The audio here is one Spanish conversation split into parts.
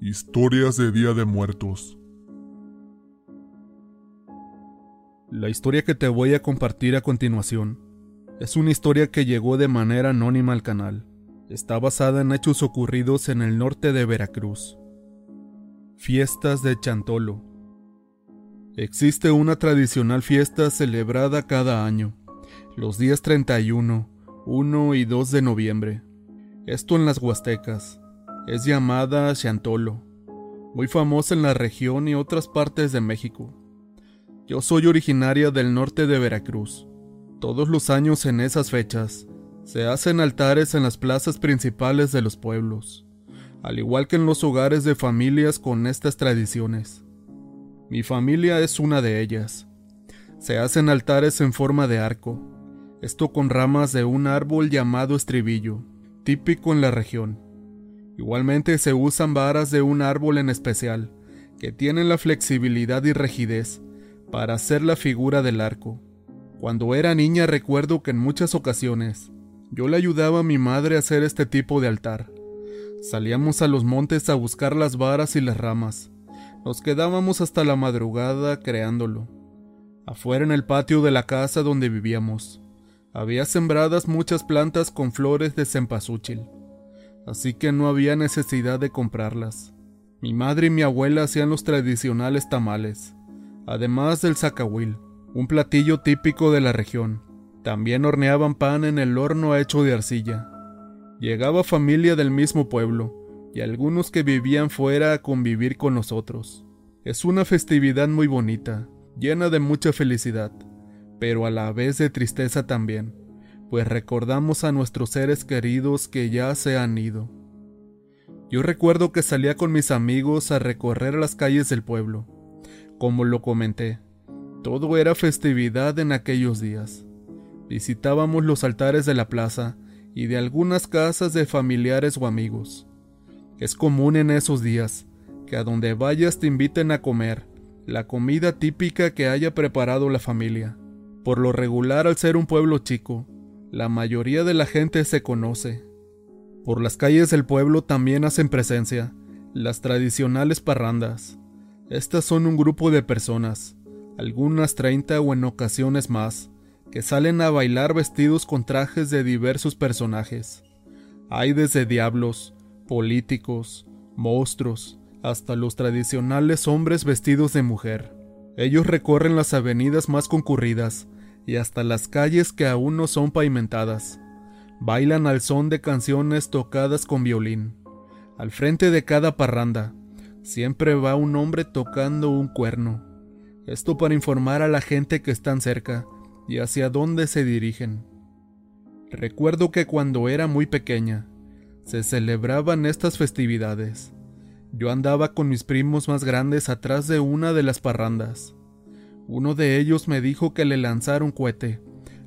Historias de Día de Muertos. La historia que te voy a compartir a continuación es una historia que llegó de manera anónima al canal. Está basada en hechos ocurridos en el norte de Veracruz. Fiestas de Chantolo. Existe una tradicional fiesta celebrada cada año, los días 31, 1 y 2 de noviembre. Esto en las Huastecas es llamada Chantolo, muy famosa en la región y otras partes de México. Yo soy originaria del norte de Veracruz. Todos los años en esas fechas se hacen altares en las plazas principales de los pueblos, al igual que en los hogares de familias con estas tradiciones. Mi familia es una de ellas. Se hacen altares en forma de arco, esto con ramas de un árbol llamado estribillo, típico en la región. Igualmente se usan varas de un árbol en especial, que tienen la flexibilidad y rigidez para hacer la figura del arco. Cuando era niña recuerdo que en muchas ocasiones yo le ayudaba a mi madre a hacer este tipo de altar. Salíamos a los montes a buscar las varas y las ramas. Nos quedábamos hasta la madrugada creándolo. Afuera en el patio de la casa donde vivíamos, había sembradas muchas plantas con flores de cempasúchil así que no había necesidad de comprarlas. Mi madre y mi abuela hacían los tradicionales tamales, además del zacahuil, un platillo típico de la región. También horneaban pan en el horno hecho de arcilla. Llegaba familia del mismo pueblo, y algunos que vivían fuera a convivir con nosotros. Es una festividad muy bonita, llena de mucha felicidad, pero a la vez de tristeza también pues recordamos a nuestros seres queridos que ya se han ido. Yo recuerdo que salía con mis amigos a recorrer las calles del pueblo. Como lo comenté, todo era festividad en aquellos días. Visitábamos los altares de la plaza y de algunas casas de familiares o amigos. Es común en esos días que a donde vayas te inviten a comer la comida típica que haya preparado la familia. Por lo regular al ser un pueblo chico, la mayoría de la gente se conoce. Por las calles del pueblo también hacen presencia las tradicionales parrandas. Estas son un grupo de personas, algunas 30 o en ocasiones más, que salen a bailar vestidos con trajes de diversos personajes. Hay desde diablos, políticos, monstruos, hasta los tradicionales hombres vestidos de mujer. Ellos recorren las avenidas más concurridas y hasta las calles que aún no son pavimentadas. Bailan al son de canciones tocadas con violín. Al frente de cada parranda, siempre va un hombre tocando un cuerno. Esto para informar a la gente que están cerca y hacia dónde se dirigen. Recuerdo que cuando era muy pequeña, se celebraban estas festividades. Yo andaba con mis primos más grandes atrás de una de las parrandas. Uno de ellos me dijo que le lanzara un cohete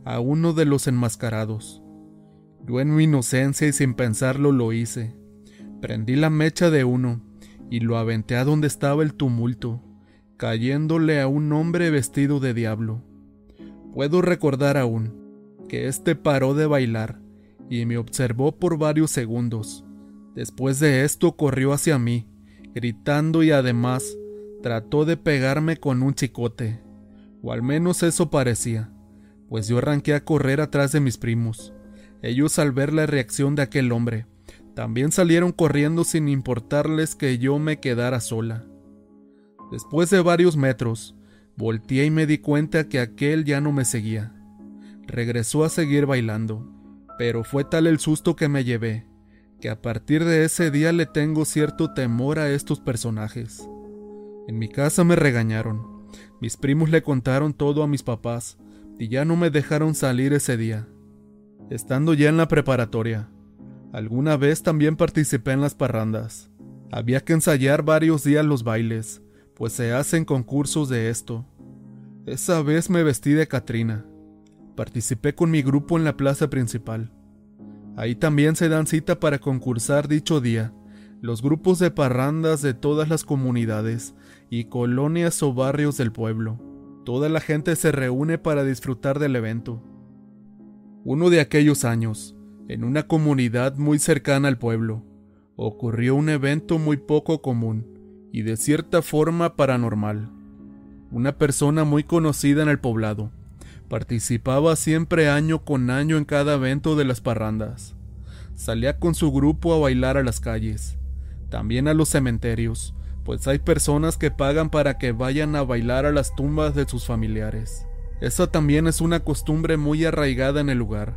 a uno de los enmascarados. Yo en mi inocencia y sin pensarlo lo hice. Prendí la mecha de uno y lo aventé a donde estaba el tumulto, cayéndole a un hombre vestido de diablo. Puedo recordar aún que éste paró de bailar y me observó por varios segundos. Después de esto corrió hacia mí, gritando y además trató de pegarme con un chicote o al menos eso parecía, pues yo arranqué a correr atrás de mis primos. Ellos al ver la reacción de aquel hombre, también salieron corriendo sin importarles que yo me quedara sola. Después de varios metros, volteé y me di cuenta que aquel ya no me seguía. Regresó a seguir bailando, pero fue tal el susto que me llevé, que a partir de ese día le tengo cierto temor a estos personajes. En mi casa me regañaron, mis primos le contaron todo a mis papás y ya no me dejaron salir ese día. Estando ya en la preparatoria, alguna vez también participé en las parrandas. Había que ensayar varios días los bailes, pues se hacen concursos de esto. Esa vez me vestí de Catrina. Participé con mi grupo en la plaza principal. Ahí también se dan cita para concursar dicho día, los grupos de parrandas de todas las comunidades y colonias o barrios del pueblo. Toda la gente se reúne para disfrutar del evento. Uno de aquellos años, en una comunidad muy cercana al pueblo, ocurrió un evento muy poco común y de cierta forma paranormal. Una persona muy conocida en el poblado participaba siempre año con año en cada evento de las parrandas. Salía con su grupo a bailar a las calles, también a los cementerios, pues hay personas que pagan para que vayan a bailar a las tumbas de sus familiares. Esa también es una costumbre muy arraigada en el lugar.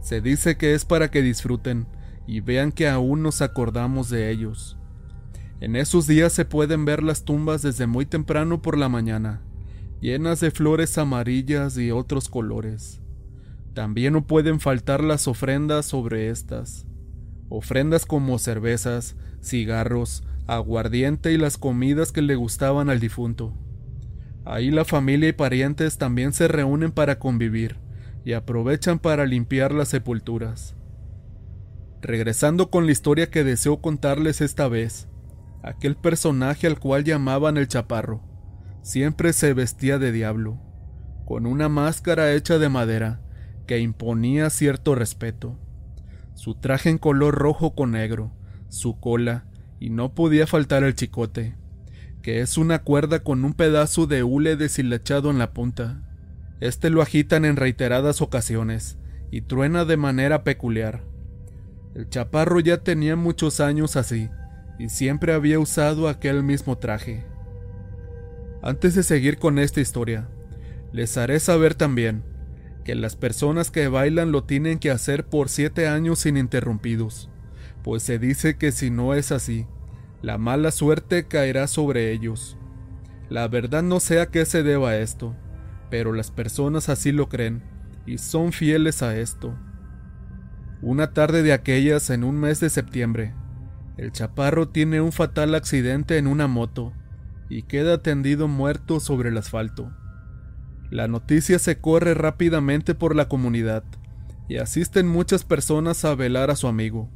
Se dice que es para que disfruten y vean que aún nos acordamos de ellos. En esos días se pueden ver las tumbas desde muy temprano por la mañana, llenas de flores amarillas y otros colores. También no pueden faltar las ofrendas sobre estas. Ofrendas como cervezas, cigarros, aguardiente y las comidas que le gustaban al difunto. Ahí la familia y parientes también se reúnen para convivir y aprovechan para limpiar las sepulturas. Regresando con la historia que deseo contarles esta vez, aquel personaje al cual llamaban el chaparro, siempre se vestía de diablo, con una máscara hecha de madera que imponía cierto respeto. Su traje en color rojo con negro, su cola, y no podía faltar el chicote, que es una cuerda con un pedazo de hule deshilachado en la punta. Este lo agitan en reiteradas ocasiones y truena de manera peculiar, el chaparro ya tenía muchos años así, y siempre había usado aquel mismo traje. Antes de seguir con esta historia, les haré saber también que las personas que bailan lo tienen que hacer por siete años ininterrumpidos, pues se dice que si no es así, la mala suerte caerá sobre ellos. La verdad no sé a qué se deba esto, pero las personas así lo creen y son fieles a esto. Una tarde de aquellas en un mes de septiembre, el chaparro tiene un fatal accidente en una moto y queda tendido muerto sobre el asfalto. La noticia se corre rápidamente por la comunidad y asisten muchas personas a velar a su amigo.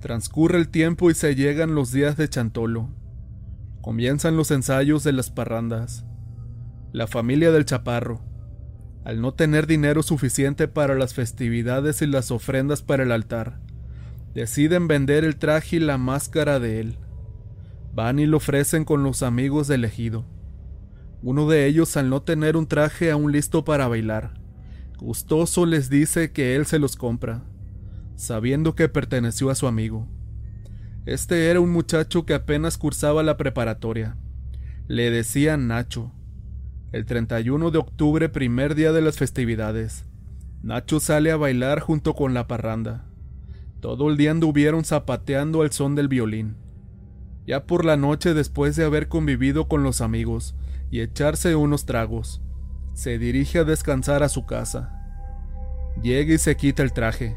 Transcurre el tiempo y se llegan los días de Chantolo. Comienzan los ensayos de las parrandas. La familia del chaparro, al no tener dinero suficiente para las festividades y las ofrendas para el altar, deciden vender el traje y la máscara de él. Van y lo ofrecen con los amigos del ejido. Uno de ellos, al no tener un traje aún listo para bailar, gustoso les dice que él se los compra, sabiendo que perteneció a su amigo. Este era un muchacho que apenas cursaba la preparatoria. Le decían Nacho el 31 de octubre, primer día de las festividades, Nacho sale a bailar junto con la parranda. Todo el día anduvieron zapateando al son del violín. Ya por la noche, después de haber convivido con los amigos y echarse unos tragos, se dirige a descansar a su casa. Llega y se quita el traje,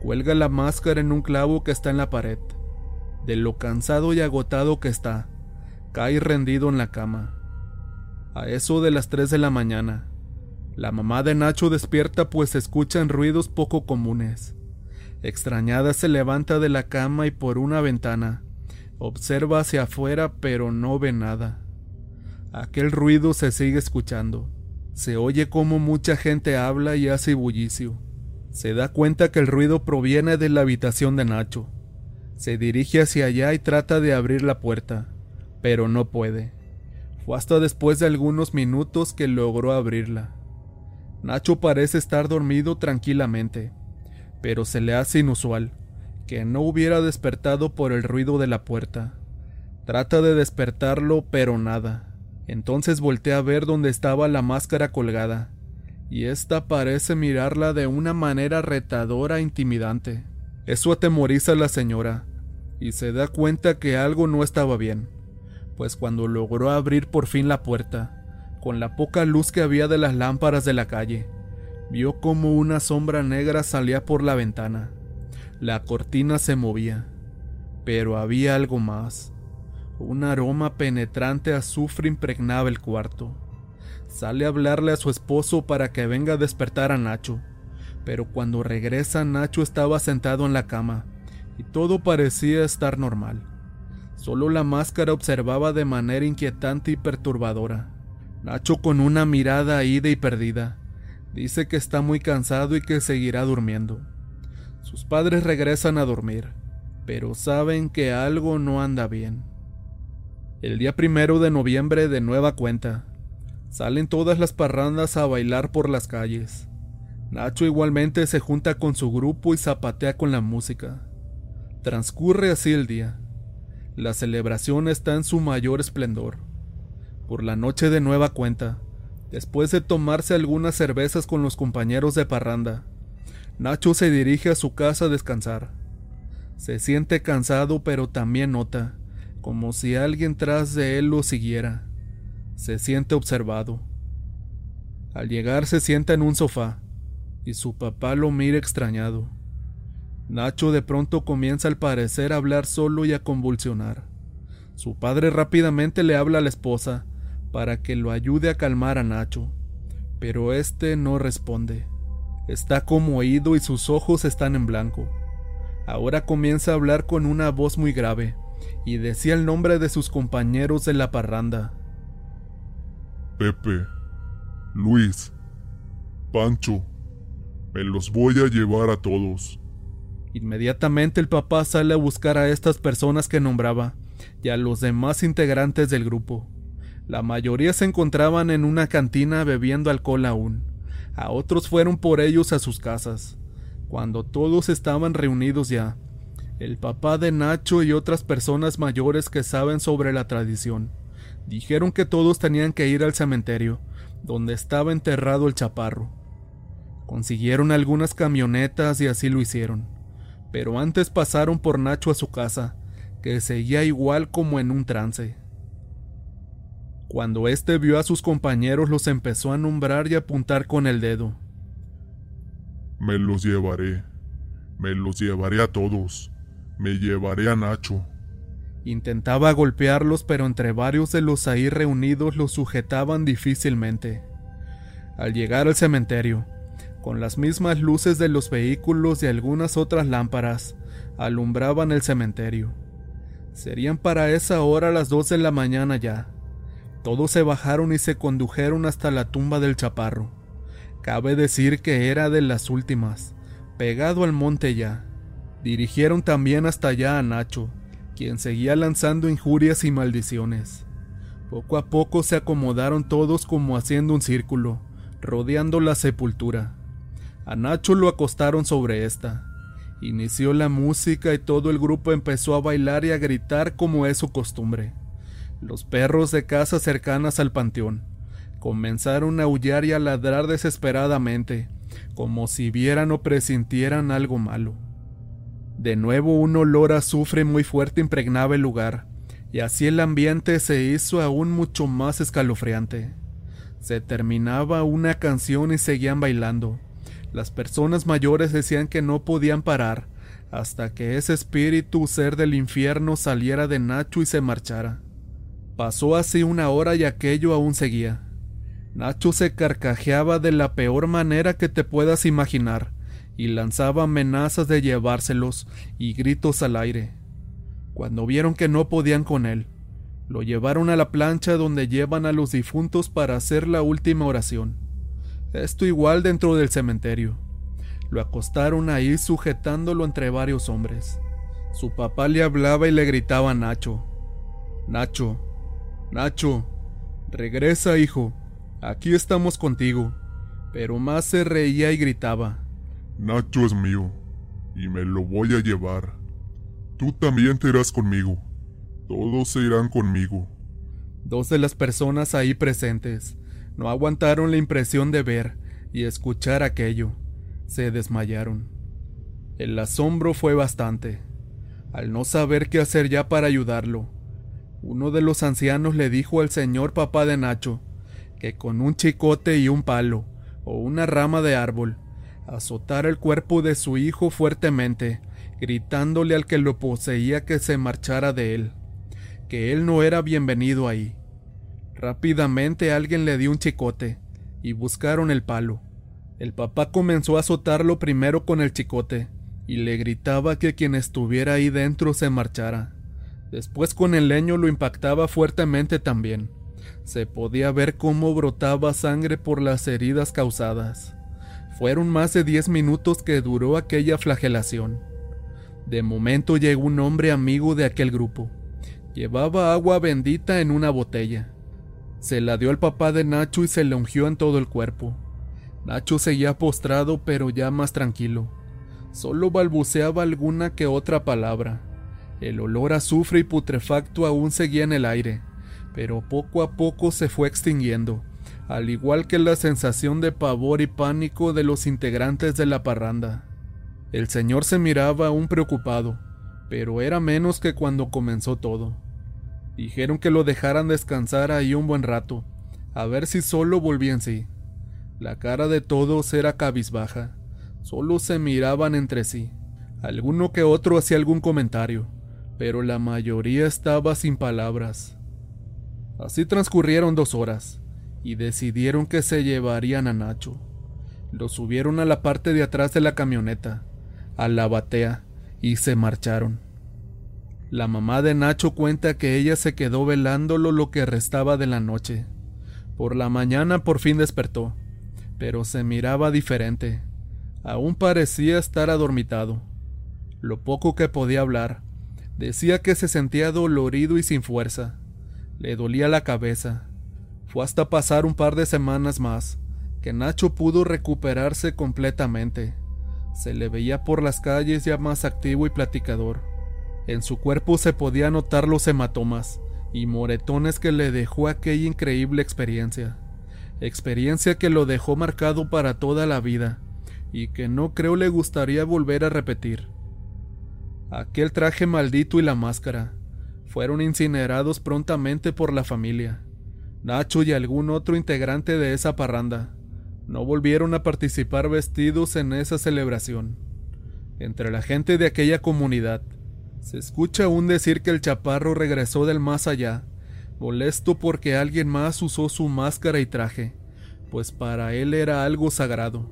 cuelga la máscara en un clavo que está en la pared. De lo cansado y agotado que está, cae rendido en la cama. A eso de las 3 de la mañana, la mamá de Nacho despierta pues escuchan ruidos poco comunes. Extrañada se levanta de la cama y por una ventana observa hacia afuera pero no ve nada. Aquel ruido se sigue escuchando. Se oye como mucha gente habla y hace bullicio. Se da cuenta que el ruido proviene de la habitación de Nacho. Se dirige hacia allá y trata de abrir la puerta, pero no puede. Fue hasta después de algunos minutos que logró abrirla. Nacho parece estar dormido tranquilamente, pero se le hace inusual que no hubiera despertado por el ruido de la puerta. Trata de despertarlo, pero nada. Entonces voltea a ver dónde estaba la máscara colgada, y ésta parece mirarla de una manera retadora e intimidante. Eso atemoriza a la señora, y se da cuenta que algo no estaba bien pues cuando logró abrir por fin la puerta, con la poca luz que había de las lámparas de la calle, vio como una sombra negra salía por la ventana. La cortina se movía, pero había algo más. Un aroma penetrante azufre impregnaba el cuarto. Sale a hablarle a su esposo para que venga a despertar a Nacho, pero cuando regresa Nacho estaba sentado en la cama y todo parecía estar normal. Solo la máscara observaba de manera inquietante y perturbadora. Nacho con una mirada ida y perdida. Dice que está muy cansado y que seguirá durmiendo. Sus padres regresan a dormir. pero saben que algo no anda bien. El día primero de noviembre de nueva cuenta, salen todas las parrandas a bailar por las calles. Nacho igualmente se junta con su grupo y zapatea con la música. Transcurre así el día. La celebración está en su mayor esplendor. Por la noche de nueva cuenta, después de tomarse algunas cervezas con los compañeros de parranda, Nacho se dirige a su casa a descansar. Se siente cansado pero también nota como si alguien tras de él lo siguiera. Se siente observado. Al llegar se sienta en un sofá y su papá lo mira extrañado. Nacho de pronto comienza al parecer a hablar solo y a convulsionar. Su padre rápidamente le habla a la esposa para que lo ayude a calmar a Nacho, pero este no responde. Está como oído y sus ojos están en blanco. Ahora comienza a hablar con una voz muy grave y decía el nombre de sus compañeros de la parranda. Pepe, Luis, Pancho, me los voy a llevar a todos. Inmediatamente el papá sale a buscar a estas personas que nombraba y a los demás integrantes del grupo. La mayoría se encontraban en una cantina bebiendo alcohol aún. A otros fueron por ellos a sus casas. Cuando todos estaban reunidos ya, el papá de Nacho y otras personas mayores que saben sobre la tradición dijeron que todos tenían que ir al cementerio, donde estaba enterrado el chaparro. Consiguieron algunas camionetas y así lo hicieron, pero antes pasaron por Nacho a su casa, que seguía igual como en un trance. Cuando éste vio a sus compañeros los empezó a nombrar y apuntar con el dedo. Me los llevaré, me los llevaré a todos. Me llevaré a Nacho. Intentaba golpearlos, pero entre varios de los ahí reunidos los sujetaban difícilmente. Al llegar al cementerio, con las mismas luces de los vehículos y algunas otras lámparas, alumbraban el cementerio. Serían para esa hora las dos de la mañana ya. Todos se bajaron y se condujeron hasta la tumba del chaparro. Cabe decir que era de las últimas, pegado al monte ya. Dirigieron también hasta allá a Nacho, quien seguía lanzando injurias y maldiciones. Poco a poco se acomodaron todos como haciendo un círculo, rodeando la sepultura. A Nacho lo acostaron sobre esta. Inició la música y todo el grupo empezó a bailar y a gritar como es su costumbre. Los perros de casas cercanas al panteón comenzaron a aullar y a ladrar desesperadamente, como si vieran o presintieran algo malo. De nuevo un olor azufre muy fuerte impregnaba el lugar, y así el ambiente se hizo aún mucho más escalofriante. Se terminaba una canción y seguían bailando. Las personas mayores decían que no podían parar hasta que ese espíritu ser del infierno saliera de Nacho y se marchara. Pasó así una hora y aquello aún seguía. Nacho se carcajeaba de la peor manera que te puedas imaginar, y lanzaba amenazas de llevárselos y gritos al aire. Cuando vieron que no podían con él, lo llevaron a la plancha donde llevan a los difuntos para hacer la última oración. Esto igual dentro del cementerio. Lo acostaron ahí sujetándolo entre varios hombres. Su papá le hablaba y le gritaba a Nacho. Nacho, Nacho, regresa hijo, aquí estamos contigo. Pero más se reía y gritaba. Nacho es mío, y me lo voy a llevar. Tú también te irás conmigo. Todos se irán conmigo. Dos de las personas ahí presentes no aguantaron la impresión de ver y escuchar aquello. Se desmayaron. El asombro fue bastante. Al no saber qué hacer ya para ayudarlo, uno de los ancianos le dijo al señor papá de Nacho que con un chicote y un palo o una rama de árbol azotar el cuerpo de su hijo fuertemente, gritándole al que lo poseía que se marchara de él, que él no era bienvenido ahí. Rápidamente alguien le dio un chicote y buscaron el palo. El papá comenzó a azotarlo primero con el chicote y le gritaba que quien estuviera ahí dentro se marchara. Después con el leño lo impactaba fuertemente también. Se podía ver cómo brotaba sangre por las heridas causadas. Fueron más de diez minutos que duró aquella flagelación. De momento llegó un hombre amigo de aquel grupo. Llevaba agua bendita en una botella. Se la dio al papá de Nacho y se le ungió en todo el cuerpo. Nacho seguía postrado pero ya más tranquilo. Solo balbuceaba alguna que otra palabra. El olor a azufre y putrefacto aún seguía en el aire, pero poco a poco se fue extinguiendo, al igual que la sensación de pavor y pánico de los integrantes de la parranda. El señor se miraba aún preocupado, pero era menos que cuando comenzó todo. Dijeron que lo dejaran descansar ahí un buen rato, a ver si solo volvía en sí. La cara de todos era cabizbaja, solo se miraban entre sí. Alguno que otro hacía algún comentario, pero la mayoría estaba sin palabras. Así transcurrieron dos horas, y decidieron que se llevarían a Nacho. Lo subieron a la parte de atrás de la camioneta, a la batea, y se marcharon. La mamá de Nacho cuenta que ella se quedó velándolo lo que restaba de la noche. Por la mañana por fin despertó, pero se miraba diferente. Aún parecía estar adormitado. Lo poco que podía hablar, decía que se sentía dolorido y sin fuerza. Le dolía la cabeza. Fue hasta pasar un par de semanas más que Nacho pudo recuperarse completamente. Se le veía por las calles ya más activo y platicador. En su cuerpo se podía notar los hematomas y moretones que le dejó aquella increíble experiencia experiencia que lo dejó marcado para toda la vida y que no creo le gustaría volver a repetir. Aquel traje maldito y la máscara fueron incinerados prontamente por la familia. Nacho y algún otro integrante de esa parranda no volvieron a participar vestidos en esa celebración. Entre la gente de aquella comunidad se escucha aún decir que el chaparro regresó del más allá molesto porque alguien más usó su máscara y traje, pues para él era algo sagrado.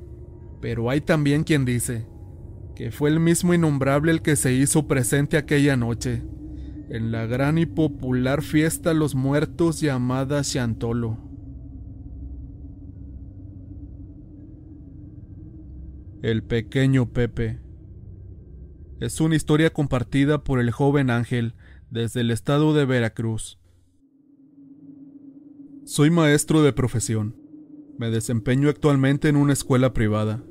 Pero hay también quien dice que fue el mismo innombrable el que se hizo presente aquella noche, en la gran y popular fiesta Los Muertos llamada Chantolo. El pequeño Pepe. Es una historia compartida por el joven Ángel desde el estado de Veracruz. Soy maestro de profesión. Me desempeño actualmente en una escuela privada.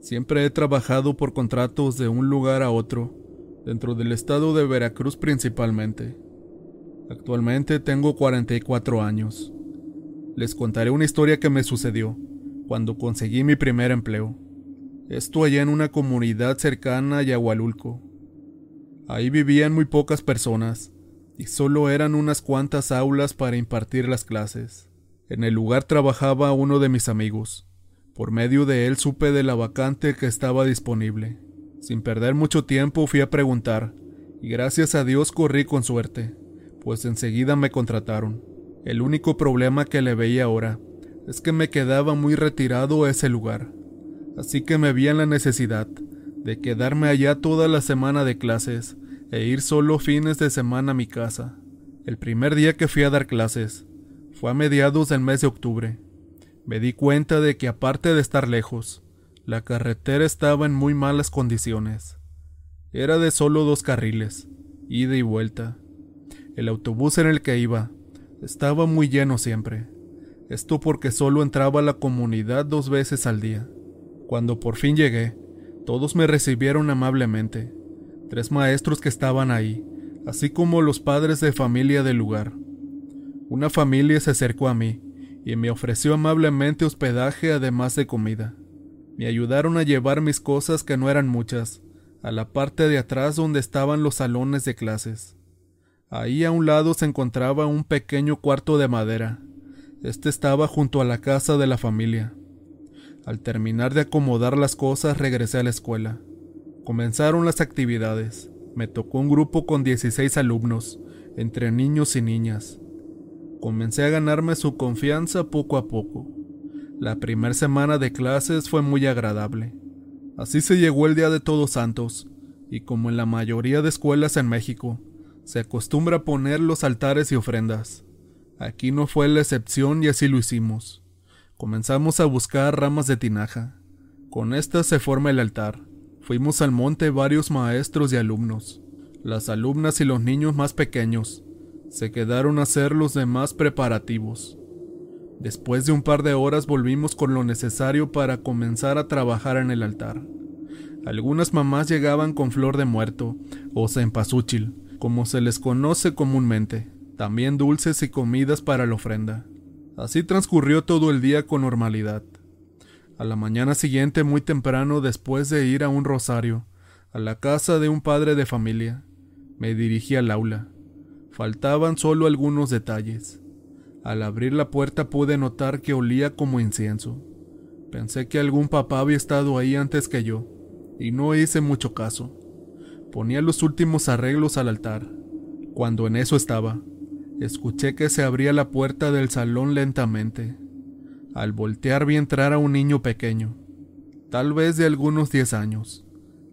Siempre he trabajado por contratos de un lugar a otro, dentro del estado de Veracruz principalmente. Actualmente tengo 44 años. Les contaré una historia que me sucedió cuando conseguí mi primer empleo. Esto allá en una comunidad cercana a Yahualulco. Ahí vivían muy pocas personas, y solo eran unas cuantas aulas para impartir las clases. En el lugar trabajaba uno de mis amigos. Por medio de él supe de la vacante que estaba disponible. Sin perder mucho tiempo fui a preguntar, y gracias a Dios corrí con suerte, pues enseguida me contrataron. El único problema que le veía ahora es que me quedaba muy retirado ese lugar, así que me vi en la necesidad de quedarme allá toda la semana de clases e ir solo fines de semana a mi casa. El primer día que fui a dar clases fue a mediados del mes de octubre. Me di cuenta de que aparte de estar lejos, la carretera estaba en muy malas condiciones. Era de solo dos carriles, ida y vuelta. El autobús en el que iba estaba muy lleno siempre. Esto porque solo entraba a la comunidad dos veces al día. Cuando por fin llegué, todos me recibieron amablemente tres maestros que estaban ahí, así como los padres de familia del lugar. Una familia se acercó a mí y me ofreció amablemente hospedaje además de comida. Me ayudaron a llevar mis cosas que no eran muchas, a la parte de atrás donde estaban los salones de clases. Ahí a un lado se encontraba un pequeño cuarto de madera. Este estaba junto a la casa de la familia. Al terminar de acomodar las cosas regresé a la escuela. Comenzaron las actividades. Me tocó un grupo con 16 alumnos, entre niños y niñas. Comencé a ganarme su confianza poco a poco. La primera semana de clases fue muy agradable. Así se llegó el Día de Todos Santos, y como en la mayoría de escuelas en México, se acostumbra poner los altares y ofrendas. Aquí no fue la excepción y así lo hicimos. Comenzamos a buscar ramas de tinaja. Con estas se forma el altar Fuimos al monte varios maestros y alumnos. Las alumnas y los niños más pequeños se quedaron a hacer los demás preparativos. Después de un par de horas volvimos con lo necesario para comenzar a trabajar en el altar. Algunas mamás llegaban con flor de muerto o cempasúchil, como se les conoce comúnmente, también dulces y comidas para la ofrenda. Así transcurrió todo el día con normalidad. A la mañana siguiente, muy temprano, después de ir a un rosario, a la casa de un padre de familia, me dirigí al aula. Faltaban solo algunos detalles. Al abrir la puerta pude notar que olía como incienso. Pensé que algún papá había estado ahí antes que yo, y no hice mucho caso. Ponía los últimos arreglos al altar. Cuando en eso estaba, escuché que se abría la puerta del salón lentamente. Al voltear vi entrar a un niño pequeño, tal vez de algunos diez años.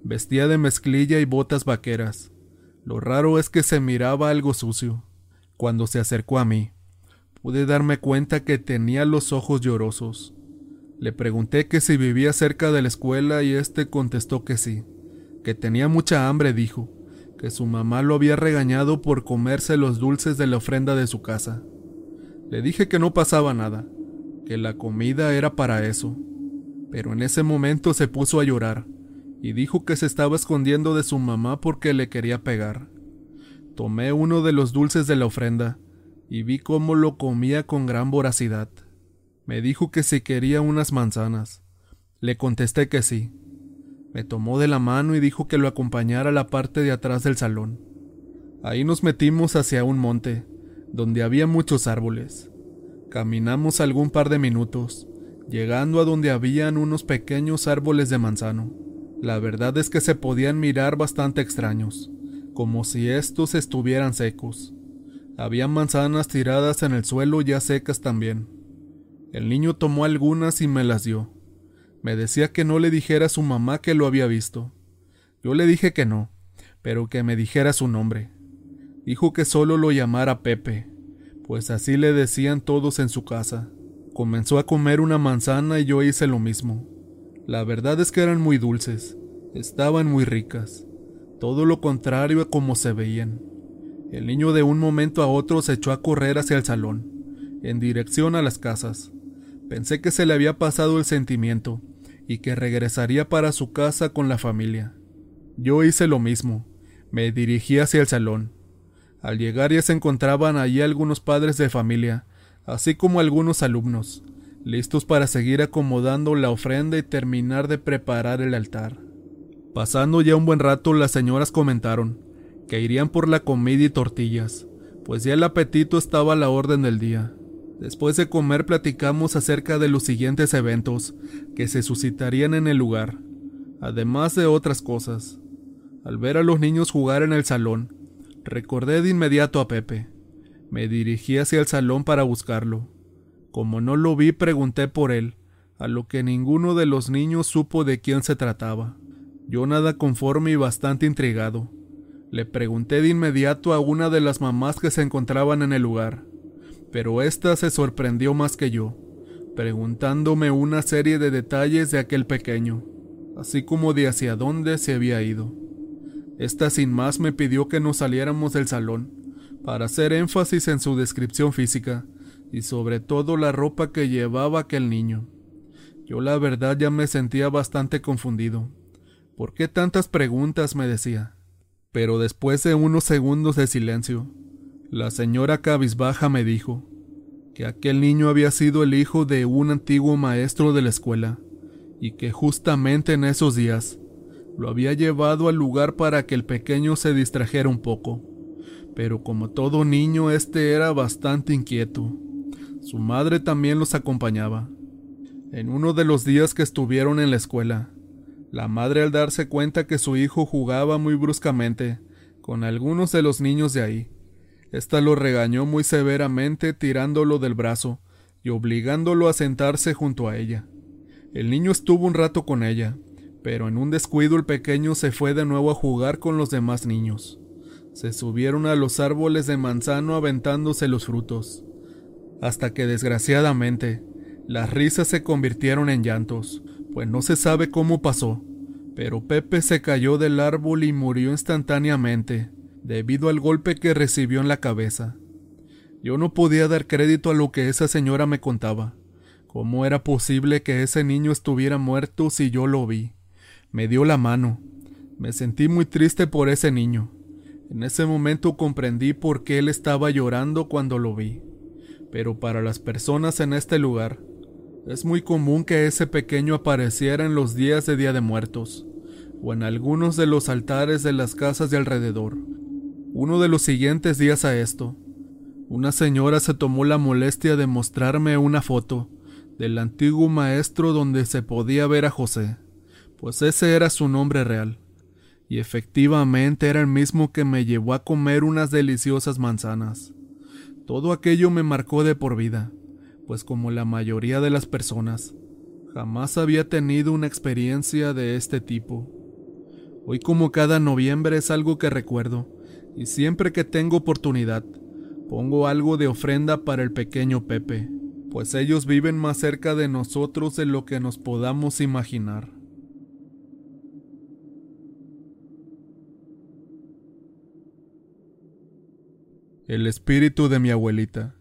Vestía de mezclilla y botas vaqueras. Lo raro es que se miraba algo sucio. Cuando se acercó a mí, pude darme cuenta que tenía los ojos llorosos. Le pregunté que si vivía cerca de la escuela y éste contestó que sí, que tenía mucha hambre, dijo, que su mamá lo había regañado por comerse los dulces de la ofrenda de su casa. Le dije que no pasaba nada, que la comida era para eso, pero en ese momento se puso a llorar y dijo que se estaba escondiendo de su mamá porque le quería pegar. Tomé uno de los dulces de la ofrenda y vi cómo lo comía con gran voracidad. Me dijo que si quería unas manzanas. Le contesté que sí. Me tomó de la mano y dijo que lo acompañara a la parte de atrás del salón. Ahí nos metimos hacia un monte, donde había muchos árboles. Caminamos algún par de minutos, llegando a donde habían unos pequeños árboles de manzano. La verdad es que se podían mirar bastante extraños, como si estos estuvieran secos. Había manzanas tiradas en el suelo ya secas también. El niño tomó algunas y me las dio. Me decía que no le dijera a su mamá que lo había visto. Yo le dije que no, pero que me dijera su nombre. Dijo que solo lo llamara Pepe, pues así le decían todos en su casa. Comenzó a comer una manzana y yo hice lo mismo. La verdad es que eran muy dulces, estaban muy ricas, todo lo contrario a como se veían. El niño de un momento a otro se echó a correr hacia el salón, en dirección a las casas. Pensé que se le había pasado el sentimiento y que regresaría para su casa con la familia. Yo hice lo mismo, me dirigí hacia el salón. Al llegar ya se encontraban allí algunos padres de familia, así como algunos alumnos, listos para seguir acomodando la ofrenda y terminar de preparar el altar. Pasando ya un buen rato, las señoras comentaron que irían por la comida y tortillas, pues ya el apetito estaba a la orden del día. Después de comer platicamos acerca de los siguientes eventos que se suscitarían en el lugar, además de otras cosas. Al ver a los niños jugar en el salón, recordé de inmediato a Pepe. Me dirigí hacia el salón para buscarlo. Como no lo vi, pregunté por él, a lo que ninguno de los niños supo de quién se trataba. Yo nada conforme y bastante intrigado. Le pregunté de inmediato a una de las mamás que se encontraban en el lugar, pero ésta se sorprendió más que yo, preguntándome una serie de detalles de aquel pequeño, así como de hacia dónde se había ido. Esta sin más me pidió que nos saliéramos del salón, para hacer énfasis en su descripción física, y sobre todo la ropa que llevaba aquel niño. Yo la verdad ya me sentía bastante confundido. ¿Por qué tantas preguntas? me decía. Pero después de unos segundos de silencio, la señora cabizbaja me dijo que aquel niño había sido el hijo de un antiguo maestro de la escuela, y que justamente en esos días lo había llevado al lugar para que el pequeño se distrajera un poco. Pero como todo niño, este era bastante inquieto su madre también los acompañaba. En uno de los días que estuvieron en la escuela, la madre al darse cuenta que su hijo jugaba muy bruscamente con algunos de los niños de ahí, ésta lo regañó muy severamente tirándolo del brazo y obligándolo a sentarse junto a ella. El niño estuvo un rato con ella, pero en un descuido el pequeño se fue de nuevo a jugar con los demás niños. Se subieron a los árboles de manzano aventándose los frutos hasta que desgraciadamente las risas se convirtieron en llantos, pues no se sabe cómo pasó, Pero Pepe se cayó del árbol y murió instantáneamente, debido al golpe que recibió en la cabeza. Yo no podía dar crédito a lo que esa señora me contaba. ¿Cómo era posible que ese niño estuviera muerto si yo lo vi? Me dio la mano. Me sentí muy triste por ese niño. En ese momento comprendí por qué él estaba llorando cuando lo vi. Pero para las personas en este lugar, es muy común que ese pequeño apareciera en los días de Día de Muertos, o en algunos de los altares de las casas de alrededor. Uno de los siguientes días a esto, una señora se tomó la molestia de mostrarme una foto del antiguo maestro donde se podía ver a José, pues ese era su nombre real, y efectivamente era el mismo que me llevó a comer unas deliciosas manzanas. Todo aquello me marcó de por vida, pues como la mayoría de las personas, jamás había tenido una experiencia de este tipo. Hoy como cada noviembre es algo que recuerdo, y siempre que tengo oportunidad, Pongo algo de ofrenda para el pequeño Pepe, pues ellos viven más cerca de nosotros de lo que nos podamos imaginar. El espíritu de mi abuelita.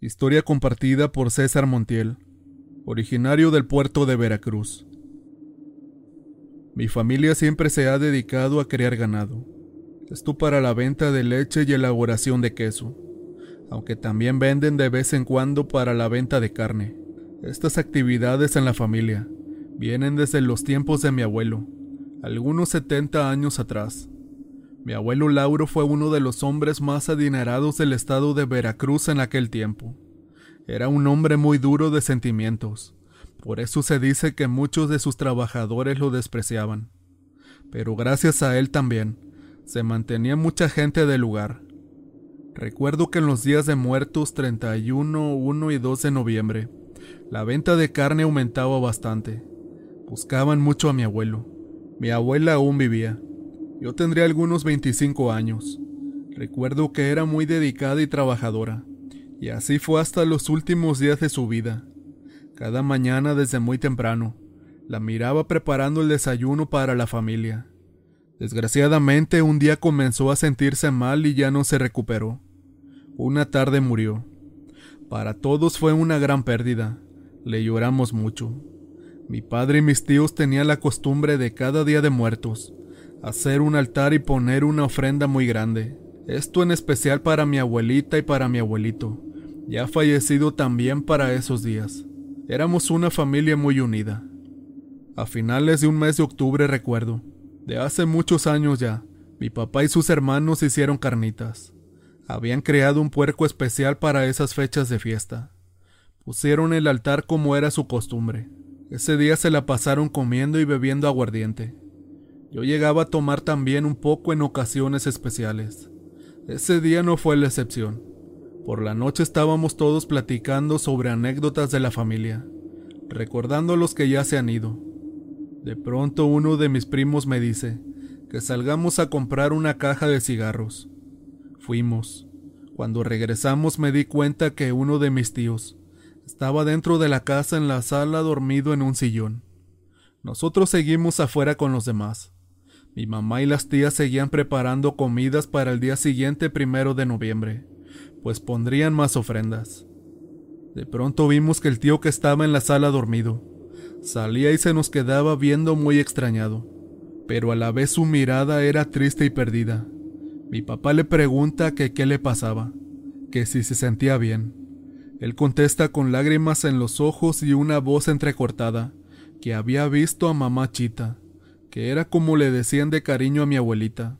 Historia compartida por César Montiel, originario del puerto de Veracruz. Mi familia siempre se ha dedicado a criar ganado esto para la venta de leche y elaboración de queso, aunque también venden de vez en cuando para la venta de carne. Estas actividades en la familia vienen desde los tiempos de mi abuelo, algunos 70 años atrás. Mi abuelo Lauro fue uno de los hombres más adinerados del estado de Veracruz en aquel tiempo. Era un hombre muy duro de sentimientos, por eso se dice que muchos de sus trabajadores lo despreciaban. Pero gracias a él también, se mantenía mucha gente del lugar. Recuerdo que en los días de muertos 31, 1 y 2 de noviembre, la venta de carne aumentaba bastante. Buscaban mucho a mi abuelo. Mi abuela aún vivía. Yo tendría algunos 25 años. Recuerdo que era muy dedicada y trabajadora, y así fue hasta los últimos días de su vida. Cada mañana desde muy temprano, la miraba preparando el desayuno para la familia. Desgraciadamente un día comenzó a sentirse mal y ya no se recuperó. Una tarde murió. Para todos fue una gran pérdida. Le lloramos mucho. Mi padre y mis tíos tenían la costumbre de cada día de muertos hacer un altar y poner una ofrenda muy grande. Esto en especial para mi abuelita y para mi abuelito, ya fallecido también para esos días. Éramos una familia muy unida. A finales de un mes de octubre recuerdo, de hace muchos años ya, mi papá y sus hermanos hicieron carnitas. Habían creado un puerco especial para esas fechas de fiesta. Pusieron el altar como era su costumbre. Ese día se la pasaron comiendo y bebiendo aguardiente. Yo llegaba a tomar también un poco en ocasiones especiales. Ese día no fue la excepción. Por la noche estábamos todos platicando sobre anécdotas de la familia, recordando los que ya se han ido, de pronto uno de mis primos me dice que salgamos a comprar una caja de cigarros. Fuimos. Cuando regresamos me di cuenta que uno de mis tíos estaba dentro de la casa en la sala dormido en un sillón. Nosotros seguimos afuera con los demás. Mi mamá y las tías seguían preparando comidas para el día siguiente primero de noviembre, pues pondrían más ofrendas. De pronto vimos que el tío que estaba en la sala dormido Salía y se nos quedaba viendo muy extrañado, pero a la vez su mirada era triste y perdida. Mi papá le pregunta que qué le pasaba, que si se sentía bien. Él contesta con lágrimas en los ojos y una voz entrecortada, que había visto a mamá Chita, que era como le decían de cariño a mi abuelita.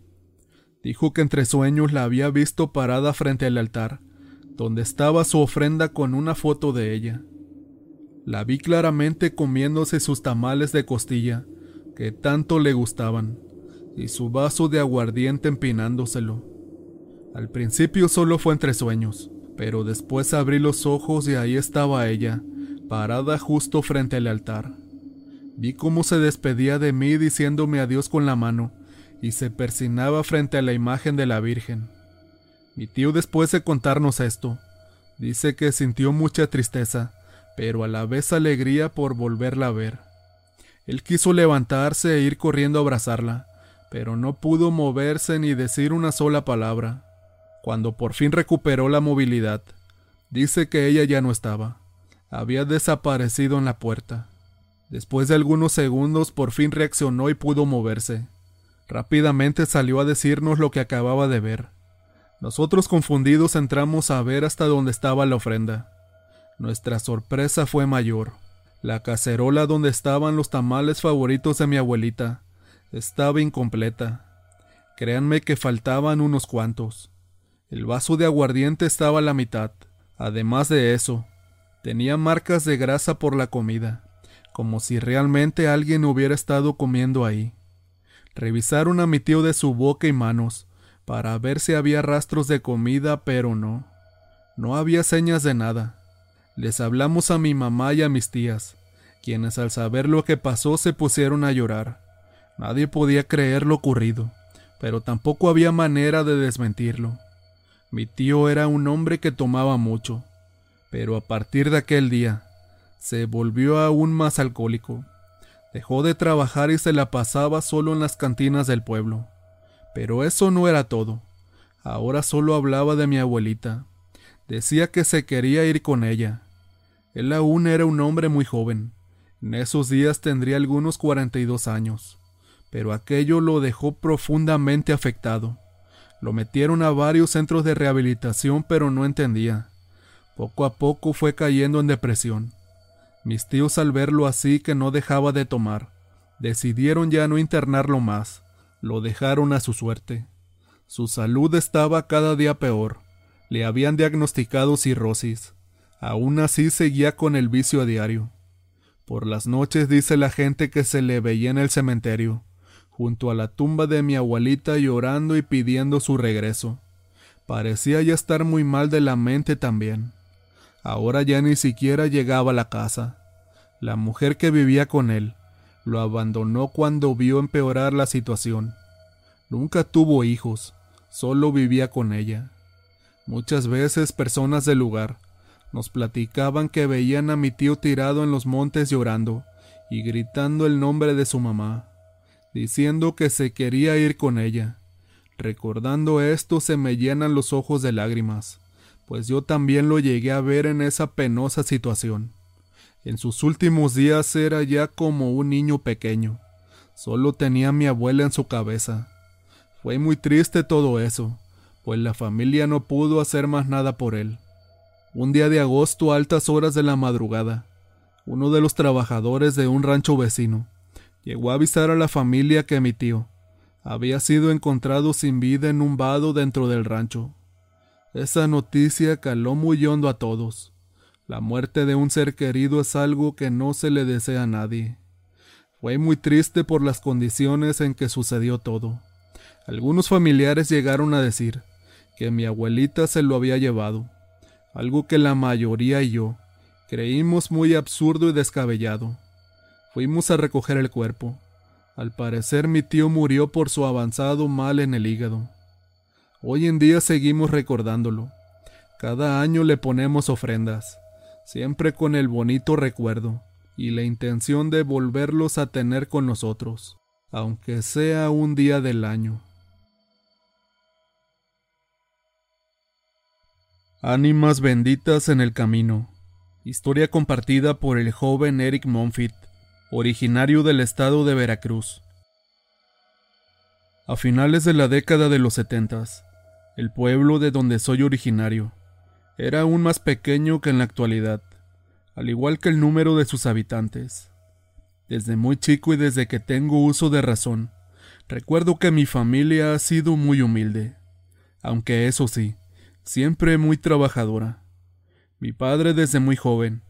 Dijo que entre sueños la había visto parada frente al altar, donde estaba su ofrenda con una foto de ella. La vi claramente comiéndose sus tamales de costilla, que tanto le gustaban, y su vaso de aguardiente empinándoselo. Al principio solo fue entre sueños, pero después abrí los ojos y ahí estaba ella, parada justo frente al altar. Vi cómo se despedía de mí diciéndome adiós con la mano, y se persinaba frente a la imagen de la Virgen. Mi tío después de contarnos esto, dice que sintió mucha tristeza, pero a la vez alegría por volverla a ver. Él quiso levantarse e ir corriendo a abrazarla, pero no pudo moverse ni decir una sola palabra. Cuando por fin recuperó la movilidad, dice que ella ya no estaba. Había desaparecido en la puerta. Después de algunos segundos por fin reaccionó y pudo moverse. Rápidamente salió a decirnos lo que acababa de ver. Nosotros confundidos entramos a ver hasta dónde estaba la ofrenda. Nuestra sorpresa fue mayor. La cacerola donde estaban los tamales favoritos de mi abuelita estaba incompleta. Créanme que faltaban unos cuantos. El vaso de aguardiente estaba a la mitad. Además de eso, tenía marcas de grasa por la comida, como si realmente alguien hubiera estado comiendo ahí. Revisaron a mi tío de su boca y manos para ver si había rastros de comida, pero no. No había señas de nada. Les hablamos a mi mamá y a mis tías, quienes al saber lo que pasó se pusieron a llorar. Nadie podía creer lo ocurrido, pero tampoco había manera de desmentirlo. Mi tío era un hombre que tomaba mucho, pero a partir de aquel día se volvió aún más alcohólico. Dejó de trabajar y se la pasaba solo en las cantinas del pueblo. Pero eso no era todo. Ahora solo hablaba de mi abuelita. Decía que se quería ir con ella. Él aún era un hombre muy joven. En esos días tendría algunos 42 años pero aquello lo dejó profundamente afectado. Lo metieron a varios centros de rehabilitación, pero no entendía. Poco a poco fue cayendo en depresión. Mis tíos al verlo así que no dejaba de tomar, decidieron ya no internarlo más, lo dejaron a su suerte. Su salud estaba cada día peor, le habían diagnosticado cirrosis, aún así seguía con el vicio a diario. Por las noches dice la gente que se le veía en el cementerio, junto a la tumba de mi abuelita llorando y pidiendo su regreso. Parecía ya estar muy mal de la mente también. Ahora ya ni siquiera llegaba a la casa. La mujer que vivía con él lo abandonó cuando vio empeorar la situación. Nunca tuvo hijos, solo vivía con ella. Muchas veces personas del lugar nos platicaban que veían a mi tío tirado en los montes llorando y gritando el nombre de su mamá diciendo que se quería ir con ella. Recordando esto se me llenan los ojos de lágrimas, pues yo también lo llegué a ver en esa penosa situación. En sus últimos días era ya como un niño pequeño. Solo tenía a mi abuela en su cabeza. Fue muy triste todo eso, pues la familia no pudo hacer más nada por él. Un día de agosto a altas horas de la madrugada, uno de los trabajadores de un rancho vecino llegó a avisar a la familia que mi tío había sido encontrado sin vida en un vado dentro del rancho. Esa noticia caló muy hondo a todos. La muerte de un ser querido es algo que no se le desea a nadie. Fue muy triste por las condiciones en que sucedió todo. Algunos familiares llegaron a decir que mi abuelita se lo había llevado, algo que la mayoría y yo creímos muy absurdo y descabellado. Fuimos a recoger el cuerpo. Al parecer mi tío murió por su avanzado mal en el hígado. Hoy en día seguimos recordándolo. Cada año le ponemos ofrendas, siempre con el bonito recuerdo y la intención de volverlos a tener con nosotros, aunque sea un día del año. Ánimas benditas en el camino. Historia compartida por el joven Eric Monfit originario del estado de Veracruz. A finales de la década de los setentas, el pueblo de donde soy originario era aún más pequeño que en la actualidad, al igual que el número de sus habitantes. Desde muy chico y desde que tengo uso de razón, recuerdo que mi familia ha sido muy humilde, aunque eso sí, siempre muy trabajadora. Mi padre desde muy joven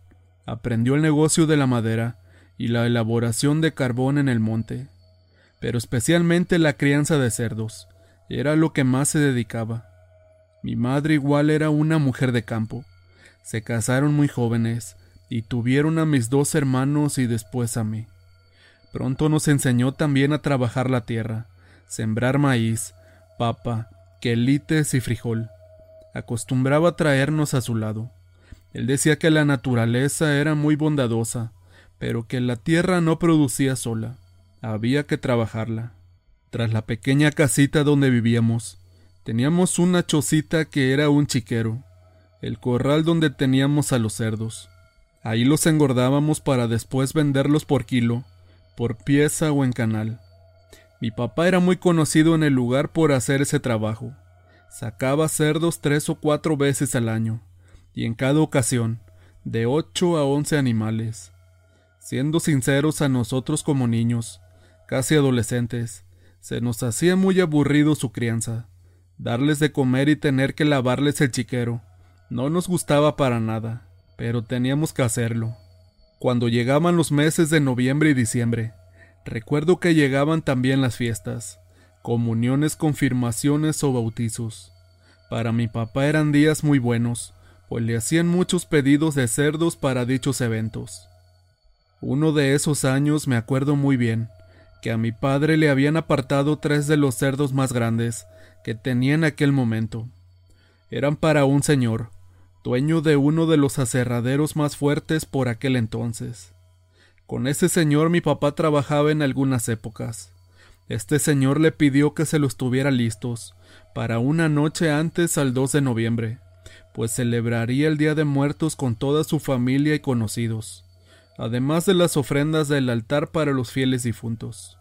aprendió el negocio de la madera y la elaboración de carbón en el monte, pero especialmente la crianza de cerdos, era lo que más se dedicaba. Mi madre igual era una mujer de campo. Se casaron muy jóvenes y tuvieron a mis dos hermanos y después a mí. Pronto nos enseñó también a trabajar la tierra, sembrar maíz, papa, quelites y frijol. Acostumbraba a traernos a su lado. Él decía que la naturaleza era muy bondadosa pero que la tierra no producía sola, había que trabajarla. Tras la pequeña casita donde vivíamos, teníamos una chocita que era un chiquero, el corral donde teníamos a los cerdos. Ahí los engordábamos para después venderlos por kilo, por pieza o en canal. Mi papá era muy conocido en el lugar por hacer ese trabajo. Sacaba cerdos tres o cuatro veces al año, y en cada ocasión, de ocho a once animales. Siendo sinceros a nosotros como niños, casi adolescentes, se nos hacía muy aburrido su crianza. Darles de comer y tener que lavarles el chiquero. No nos gustaba para nada, pero teníamos que hacerlo. Cuando llegaban los meses de noviembre y diciembre, recuerdo que llegaban también las fiestas, comuniones, confirmaciones o bautizos. Para mi papá eran días muy buenos, pues le hacían muchos pedidos de cerdos para dichos eventos. Uno de esos años me acuerdo muy bien, que a mi padre le habían apartado tres de los cerdos más grandes que tenía en aquel momento. Eran para un señor, dueño de uno de los aserraderos más fuertes por aquel entonces. Con ese señor mi papá trabajaba en algunas épocas. Este señor le pidió que se los tuviera listos para una noche antes al 2 de noviembre, pues celebraría el Día de Muertos con toda su familia y conocidos además de las ofrendas del altar para los fieles difuntos.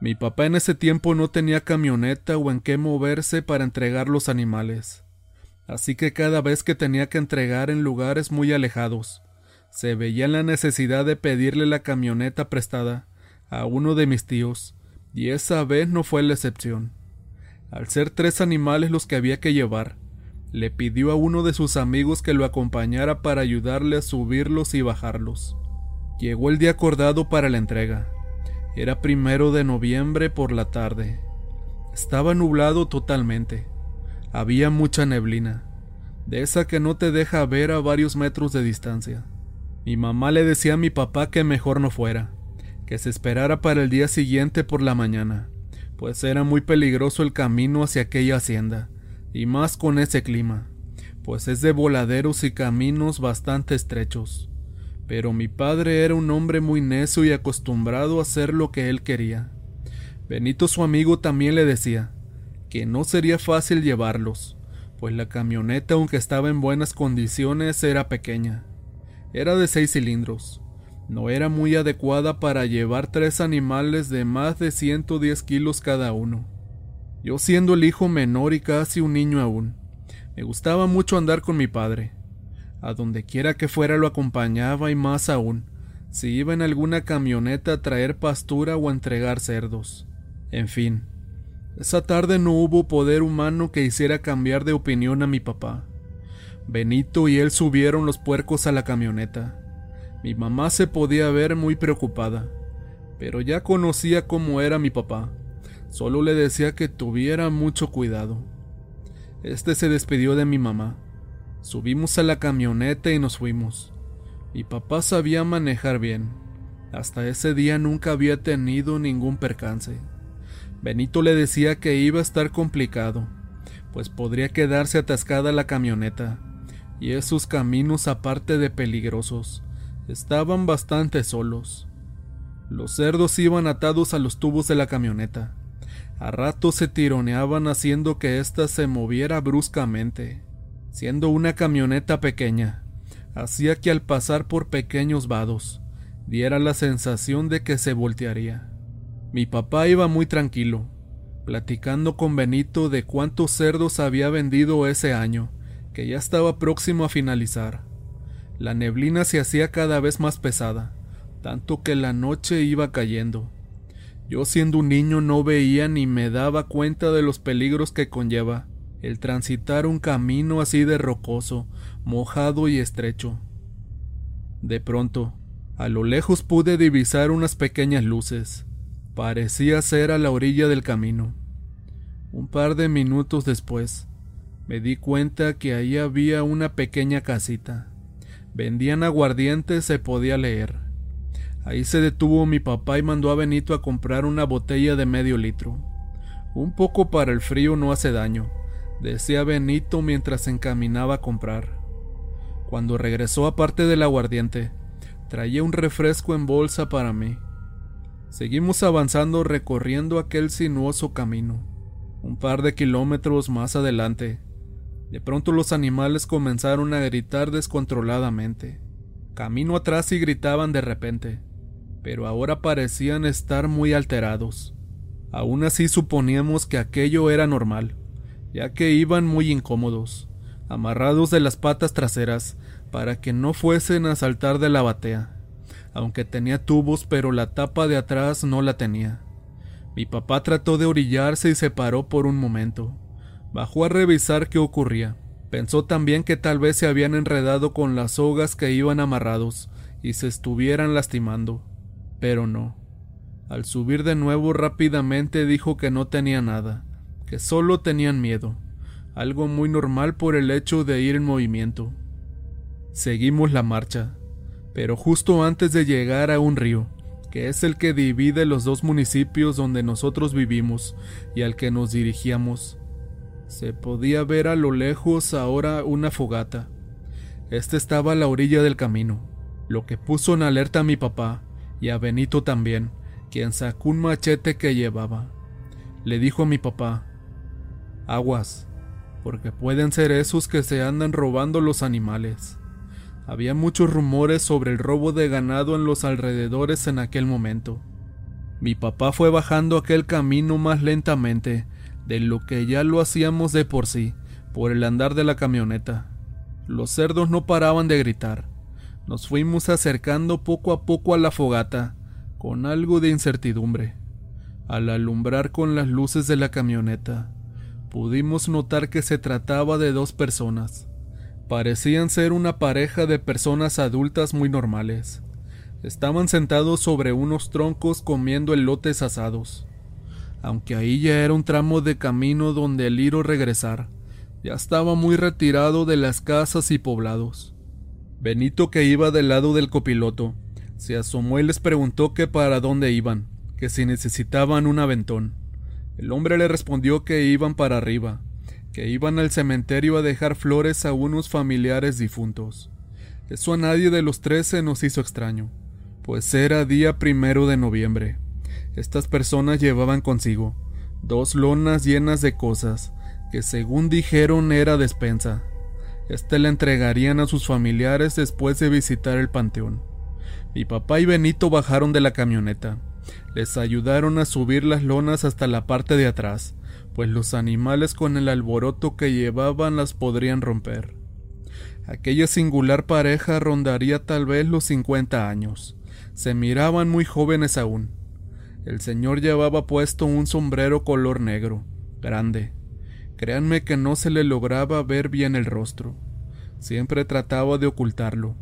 Mi papá en ese tiempo no tenía camioneta o en qué moverse para entregar los animales, así que cada vez que tenía que entregar en lugares muy alejados, se veía la necesidad de pedirle la camioneta prestada a uno de mis tíos, y esa vez no fue la excepción. Al ser tres animales los que había que llevar, le pidió a uno de sus amigos que lo acompañara para ayudarle a subirlos y bajarlos. Llegó el día acordado para la entrega. Era primero de noviembre por la tarde. Estaba nublado totalmente. Había mucha neblina, de esa que no te deja ver a varios metros de distancia. Mi mamá le decía a mi papá que mejor no fuera, que se esperara para el día siguiente por la mañana, pues era muy peligroso el camino hacia aquella hacienda, y más con ese clima, pues es de voladeros y caminos bastante estrechos. Pero mi padre era un hombre muy necio y acostumbrado a hacer lo que él quería. Benito su amigo también le decía que no sería fácil llevarlos, pues la camioneta aunque estaba en buenas condiciones era pequeña. Era de seis cilindros. No era muy adecuada para llevar tres animales de más de 110 kilos cada uno. Yo siendo el hijo menor y casi un niño aún, me gustaba mucho andar con mi padre. A donde quiera que fuera lo acompañaba y más aún, si iba en alguna camioneta a traer pastura o a entregar cerdos. En fin, esa tarde no hubo poder humano que hiciera cambiar de opinión a mi papá. Benito y él subieron los puercos a la camioneta. Mi mamá se podía ver muy preocupada, pero ya conocía cómo era mi papá. Solo le decía que tuviera mucho cuidado. Este se despidió de mi mamá Subimos a la camioneta y nos fuimos. Mi papá sabía manejar bien. Hasta ese día nunca había tenido ningún percance. Benito le decía que iba a estar complicado, pues podría quedarse atascada la camioneta, y esos caminos aparte de peligrosos, estaban bastante solos. Los cerdos iban atados a los tubos de la camioneta. A ratos se tironeaban haciendo que ésta se moviera bruscamente siendo una camioneta pequeña, hacía que al pasar por pequeños vados diera la sensación de que se voltearía. Mi papá iba muy tranquilo, platicando con Benito de cuántos cerdos había vendido ese año, que ya estaba próximo a finalizar. La neblina se hacía cada vez más pesada, tanto que la noche iba cayendo. Yo siendo un niño no veía ni me daba cuenta de los peligros que conlleva el transitar un camino así de rocoso, mojado y estrecho. De pronto, a lo lejos pude divisar unas pequeñas luces. Parecía ser a la orilla del camino. Un par de minutos después, me di cuenta que ahí había una pequeña casita. Vendían aguardiente, se podía leer. Ahí se detuvo mi papá y mandó a Benito a comprar una botella de medio litro. Un poco para el frío no hace daño decía Benito mientras se encaminaba a comprar. Cuando regresó aparte del aguardiente, Traía un refresco en bolsa para mí. Seguimos avanzando recorriendo aquel sinuoso camino. Un par de kilómetros más adelante, de pronto los animales comenzaron a gritar descontroladamente. Camino atrás y gritaban de repente, pero ahora parecían estar muy alterados. Aún así suponíamos que aquello era normal, ya que iban muy incómodos, amarrados de las patas traseras, para que no fuesen a saltar de la batea, aunque tenía tubos pero la tapa de atrás no la tenía. Mi papá trató de orillarse y se paró por un momento, Bajó a revisar qué ocurría. Pensó también que tal vez se habían enredado con las sogas que iban amarrados y se estuvieran lastimando. Pero no. Al subir de nuevo rápidamente dijo que no tenía nada, que solo tenían miedo, algo muy normal por el hecho de ir en movimiento. Seguimos la marcha, pero justo antes de llegar a un río, que es el que divide los dos municipios donde nosotros vivimos y al que nos dirigíamos, se podía ver a lo lejos ahora una fogata. Este estaba a la orilla del camino, lo que puso en alerta a mi papá y a Benito también, quien sacó un machete que llevaba. Le dijo a mi papá, Aguas, porque pueden ser esos que se andan robando los animales. Había muchos rumores sobre el robo de ganado en los alrededores en aquel momento. Mi papá fue bajando aquel camino más lentamente de lo que ya lo hacíamos de por sí, por el andar de la camioneta. Los cerdos no paraban de gritar. Nos fuimos acercando poco a poco a la fogata, con algo de incertidumbre. Al alumbrar con las luces de la camioneta, pudimos notar que se trataba de dos personas. Parecían ser una pareja de personas adultas muy normales. Estaban sentados sobre unos troncos comiendo elotes asados aunque ahí ya era un tramo de camino donde el ir regresar. Ya estaba muy retirado de las casas y poblados. Benito, que iba del lado del copiloto, se asomó y les preguntó que para dónde iban, que si necesitaban un aventón. El hombre le respondió que iban para arriba, que iban al cementerio a dejar flores a unos familiares difuntos. Eso a nadie de los tres se nos hizo extraño, pues era día primero de noviembre. Estas personas llevaban consigo dos lonas llenas de cosas que según dijeron era despensa. Este le entregarían a sus familiares después de visitar el panteón. Mi papá y Benito bajaron de la camioneta. Les ayudaron a subir las lonas hasta la parte de atrás, pues los animales con el alboroto que llevaban las podrían romper. Aquella singular pareja rondaría tal vez los 50 años. Se miraban muy jóvenes aún, el señor llevaba puesto un sombrero color negro, grande. Créanme que no se le lograba ver bien el rostro. Siempre trataba de ocultarlo.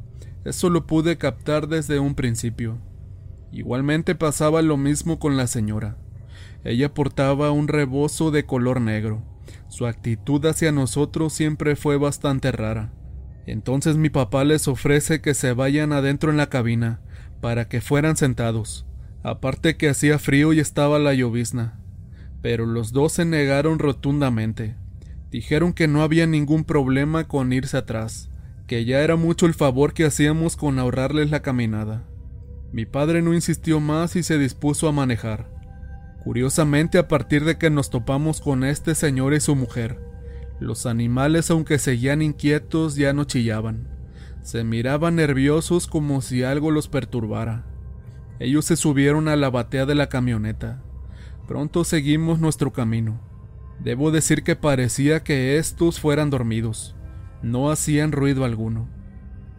Eso lo pude captar desde un principio. Igualmente pasaba lo mismo con la señora. Ella portaba un rebozo de color negro. Su actitud hacia nosotros siempre fue bastante rara. Entonces mi papá les ofrece que se vayan adentro en la cabina, para que fueran sentados. Aparte que hacía frío y estaba la llovizna. Pero los dos se negaron rotundamente. Dijeron que no había ningún problema con irse atrás, que ya era mucho el favor que hacíamos con ahorrarles la caminada. Mi padre no insistió más y se dispuso a manejar. Curiosamente, a partir de que nos topamos con este señor y su mujer, los animales, aunque seguían inquietos, ya no chillaban. Se miraban nerviosos como si algo los perturbara. Ellos se subieron a la batea de la camioneta. Pronto seguimos nuestro camino. Debo decir que parecía que estos fueran dormidos. No hacían ruido alguno.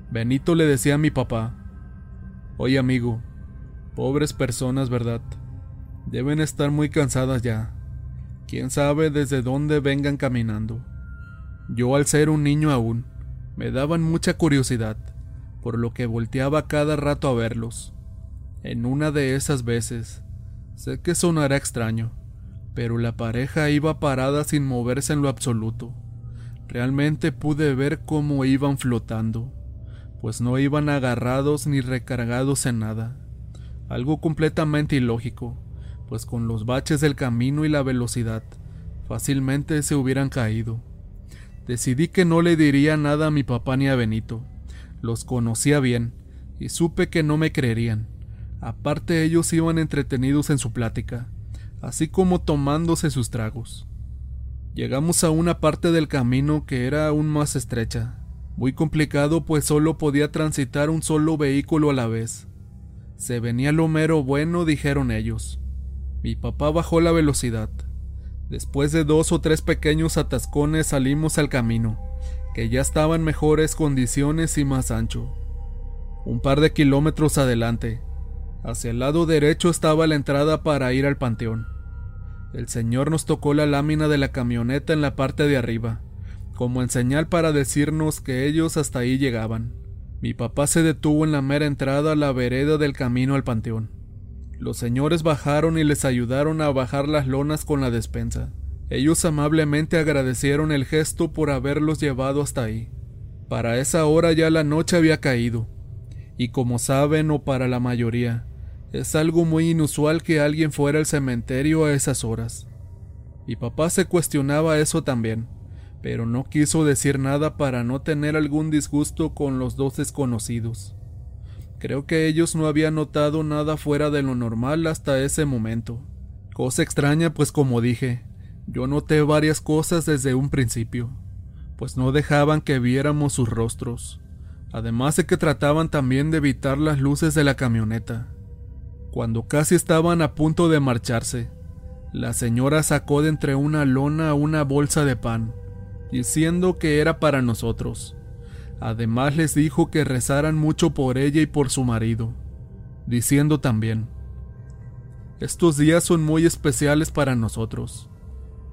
Benito le decía a mi papá, Oye amigo, pobres personas, ¿verdad? Deben estar muy cansadas ya. Quién sabe desde dónde vengan caminando. Yo al ser un niño aún, me daban mucha curiosidad, por lo que volteaba cada rato a verlos. En una de esas veces, sé que sonará extraño, pero la pareja iba parada sin moverse en lo absoluto. Realmente pude ver cómo iban flotando, pues no iban agarrados ni recargados en nada. Algo completamente ilógico, pues con los baches del camino y la velocidad, fácilmente se hubieran caído. Decidí que no le diría nada a mi papá ni a Benito. Los conocía bien, y supe que no me creerían. Aparte ellos iban entretenidos en su plática, así como tomándose sus tragos. Llegamos a una parte del camino que era aún más estrecha, muy complicado pues solo podía transitar un solo vehículo a la vez. Se venía lo mero bueno, dijeron ellos. Mi papá bajó la velocidad. Después de dos o tres pequeños atascones salimos al camino, que ya estaba en mejores condiciones y más ancho. Un par de kilómetros adelante, hacia el lado derecho estaba la entrada para ir al panteón. El señor nos tocó la lámina de la camioneta en la parte de arriba, como en señal para decirnos que ellos hasta ahí llegaban. Mi papá se detuvo en la mera entrada a la vereda del camino al panteón. Los señores bajaron y les ayudaron a bajar las lonas con la despensa. Ellos amablemente agradecieron el gesto por haberlos llevado hasta ahí. Para esa hora ya la noche había caído, y como saben o para la mayoría, es algo muy inusual que alguien fuera al cementerio a esas horas. Mi papá se cuestionaba eso también pero no quiso decir nada para no tener algún disgusto con los dos desconocidos. Creo que ellos no habían notado nada fuera de lo normal hasta ese momento. Cosa extraña, pues como dije, yo noté varias cosas desde un principio, pues no dejaban que viéramos sus rostros, además de que trataban también de evitar las luces de la camioneta. Cuando casi estaban a punto de marcharse, la señora sacó de entre una lona una bolsa de pan diciendo que era para nosotros. Además les dijo que rezaran mucho por ella y por su marido, diciendo también, estos días son muy especiales para nosotros.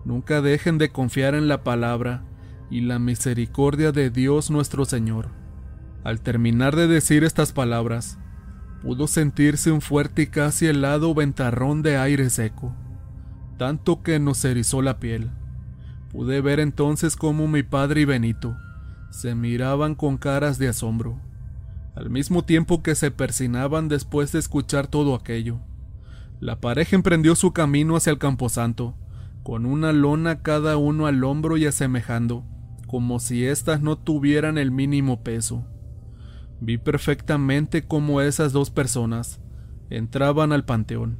Nunca dejen de confiar en la palabra y la misericordia de Dios nuestro Señor. Al terminar de decir estas palabras, pudo sentirse un fuerte y casi helado ventarrón de aire seco, tanto que nos erizó la piel. Pude ver entonces cómo mi padre y Benito se miraban con caras de asombro, al mismo tiempo que se persinaban después de escuchar todo aquello. La pareja emprendió su camino hacia el camposanto, con una lona cada uno al hombro y asemejando, como si éstas no tuvieran el mínimo peso. Vi perfectamente cómo esas dos personas entraban al panteón,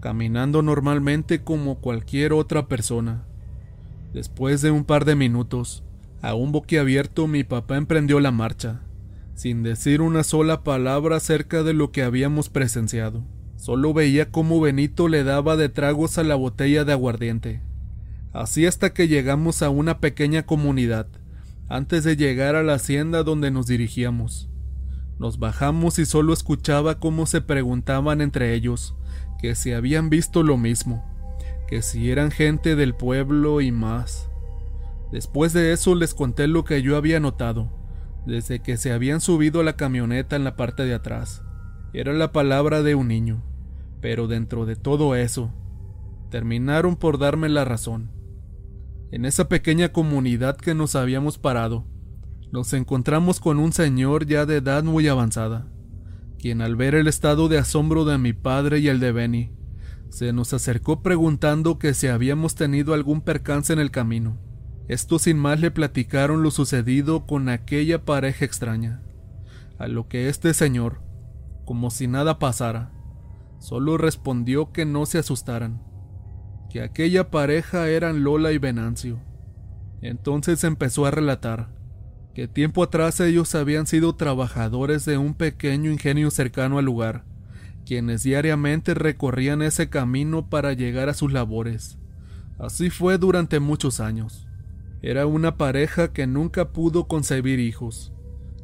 caminando normalmente como cualquier otra persona. Después de un par de minutos, aún boquiabierto, mi papá emprendió la marcha, sin decir una sola palabra acerca de lo que habíamos presenciado. Solo veía cómo Benito le daba de tragos a la botella de aguardiente. Así hasta que llegamos a una pequeña comunidad, antes de llegar a la hacienda donde nos dirigíamos. Nos bajamos y solo escuchaba cómo se preguntaban entre ellos que si habían visto lo mismo que si eran gente del pueblo y más. Después de eso les conté lo que yo había notado, desde que se habían subido a la camioneta en la parte de atrás. Era la palabra de un niño, pero dentro de todo eso, terminaron por darme la razón. En esa pequeña comunidad que nos habíamos parado, nos encontramos con un señor ya de edad muy avanzada, quien al ver el estado de asombro de mi padre y el de Benny, se nos acercó preguntando que si habíamos tenido algún percance en el camino. Esto sin más le platicaron lo sucedido con aquella pareja extraña, a lo que este señor, como si nada pasara, solo respondió que no se asustaran, que aquella pareja eran Lola y Venancio. Entonces empezó a relatar que tiempo atrás ellos habían sido trabajadores de un pequeño ingenio cercano al lugar, quienes diariamente recorrían ese camino para llegar a sus labores. Así fue durante muchos años. Era una pareja que nunca pudo concebir hijos.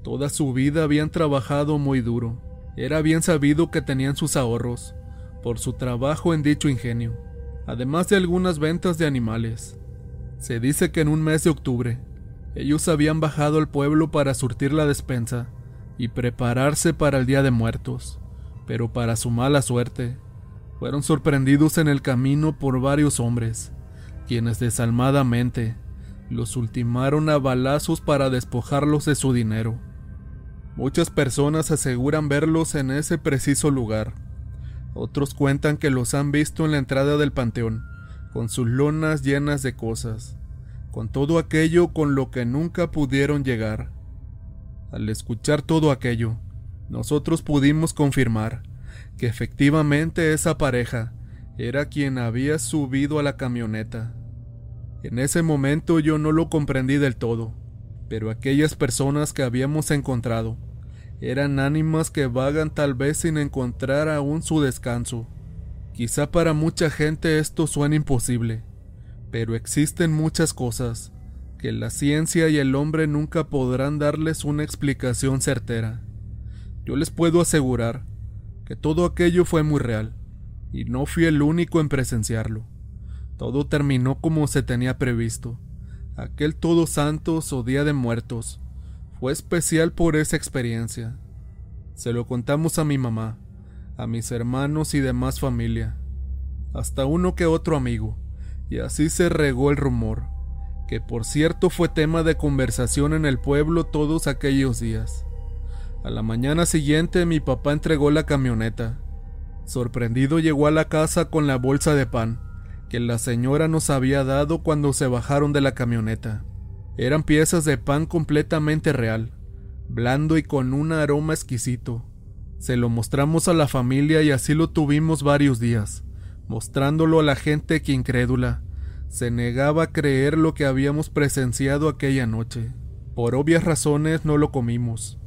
Toda su vida habían trabajado muy duro. Era bien sabido que tenían sus ahorros por su trabajo en dicho ingenio, además de algunas ventas de animales. Se dice que en un mes de octubre, ellos habían bajado al pueblo para surtir la despensa y prepararse para el Día de Muertos pero para su mala suerte, fueron sorprendidos en el camino por varios hombres, quienes desalmadamente los ultimaron a balazos para despojarlos de su dinero. Muchas personas aseguran verlos en ese preciso lugar. Otros cuentan que los han visto en la entrada del panteón, con sus lonas llenas de cosas, con todo aquello con lo que nunca pudieron llegar. Al escuchar todo aquello, nosotros pudimos confirmar que efectivamente esa pareja era quien había subido a la camioneta. En ese momento yo no lo comprendí del todo, pero aquellas personas que habíamos encontrado eran ánimas que vagan tal vez sin encontrar aún su descanso. Quizá para mucha gente esto suene imposible, pero existen muchas cosas que la ciencia y el hombre nunca podrán darles una explicación certera. Yo les puedo asegurar que todo aquello fue muy real, y no fui el único en presenciarlo. Todo terminó como se tenía previsto. Aquel Todos Santos o Día de Muertos fue especial por esa experiencia. Se lo contamos a mi mamá, a mis hermanos y demás familia, hasta uno que otro amigo, y así se regó el rumor, que por cierto fue tema de conversación en el pueblo todos aquellos días. A la mañana siguiente mi papá entregó la camioneta. Sorprendido llegó a la casa con la bolsa de pan que la señora nos había dado cuando se bajaron de la camioneta. Eran piezas de pan completamente real, blando y con un aroma exquisito. Se lo mostramos a la familia y así lo tuvimos varios días, mostrándolo a la gente que incrédula se negaba a creer lo que habíamos presenciado aquella noche. Por obvias razones no lo comimos.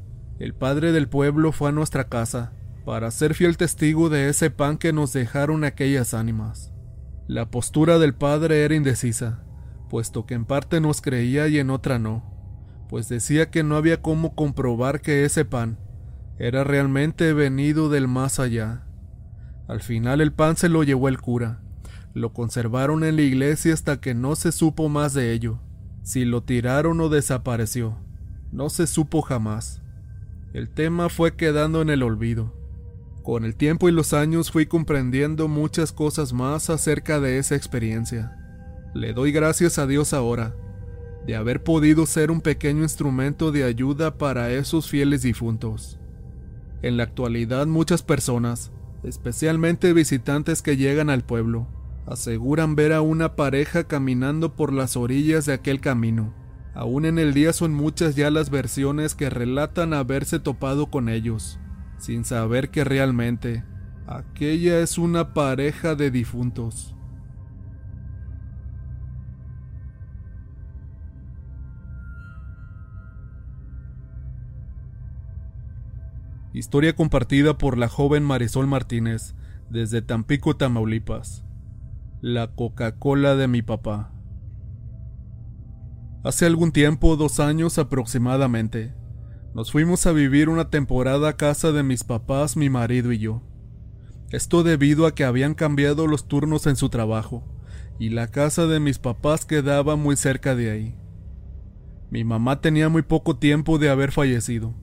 El padre del pueblo fue a nuestra casa para ser fiel testigo de ese pan que nos dejaron aquellas ánimas. La postura del padre era indecisa, puesto que en parte nos creía y en otra no, pues decía que no había cómo comprobar que ese pan era realmente venido del más allá. Al final el pan se lo llevó el cura. Lo conservaron en la iglesia hasta que no se supo más de ello. Si lo tiraron o desapareció, no se supo jamás. El tema fue quedando en el olvido. Con el tiempo y los años fui comprendiendo muchas cosas más acerca de esa experiencia. Le doy gracias a Dios ahora de haber podido ser un pequeño instrumento de ayuda para esos fieles difuntos. En la actualidad muchas personas, especialmente visitantes que llegan al pueblo, aseguran ver a una pareja caminando por las orillas de aquel camino Aún en el día son muchas ya las versiones que relatan haberse topado con ellos, sin saber que realmente aquella es una pareja de difuntos. Historia compartida por la joven Marisol Martínez desde Tampico, Tamaulipas. La Coca-Cola de mi papá. Hace algún tiempo, dos años aproximadamente, nos fuimos a vivir una temporada a casa de mis papás, mi marido y yo. Esto debido a que habían cambiado los turnos en su trabajo, y la casa de mis papás quedaba muy cerca de ahí. Mi mamá tenía muy poco tiempo de haber fallecido.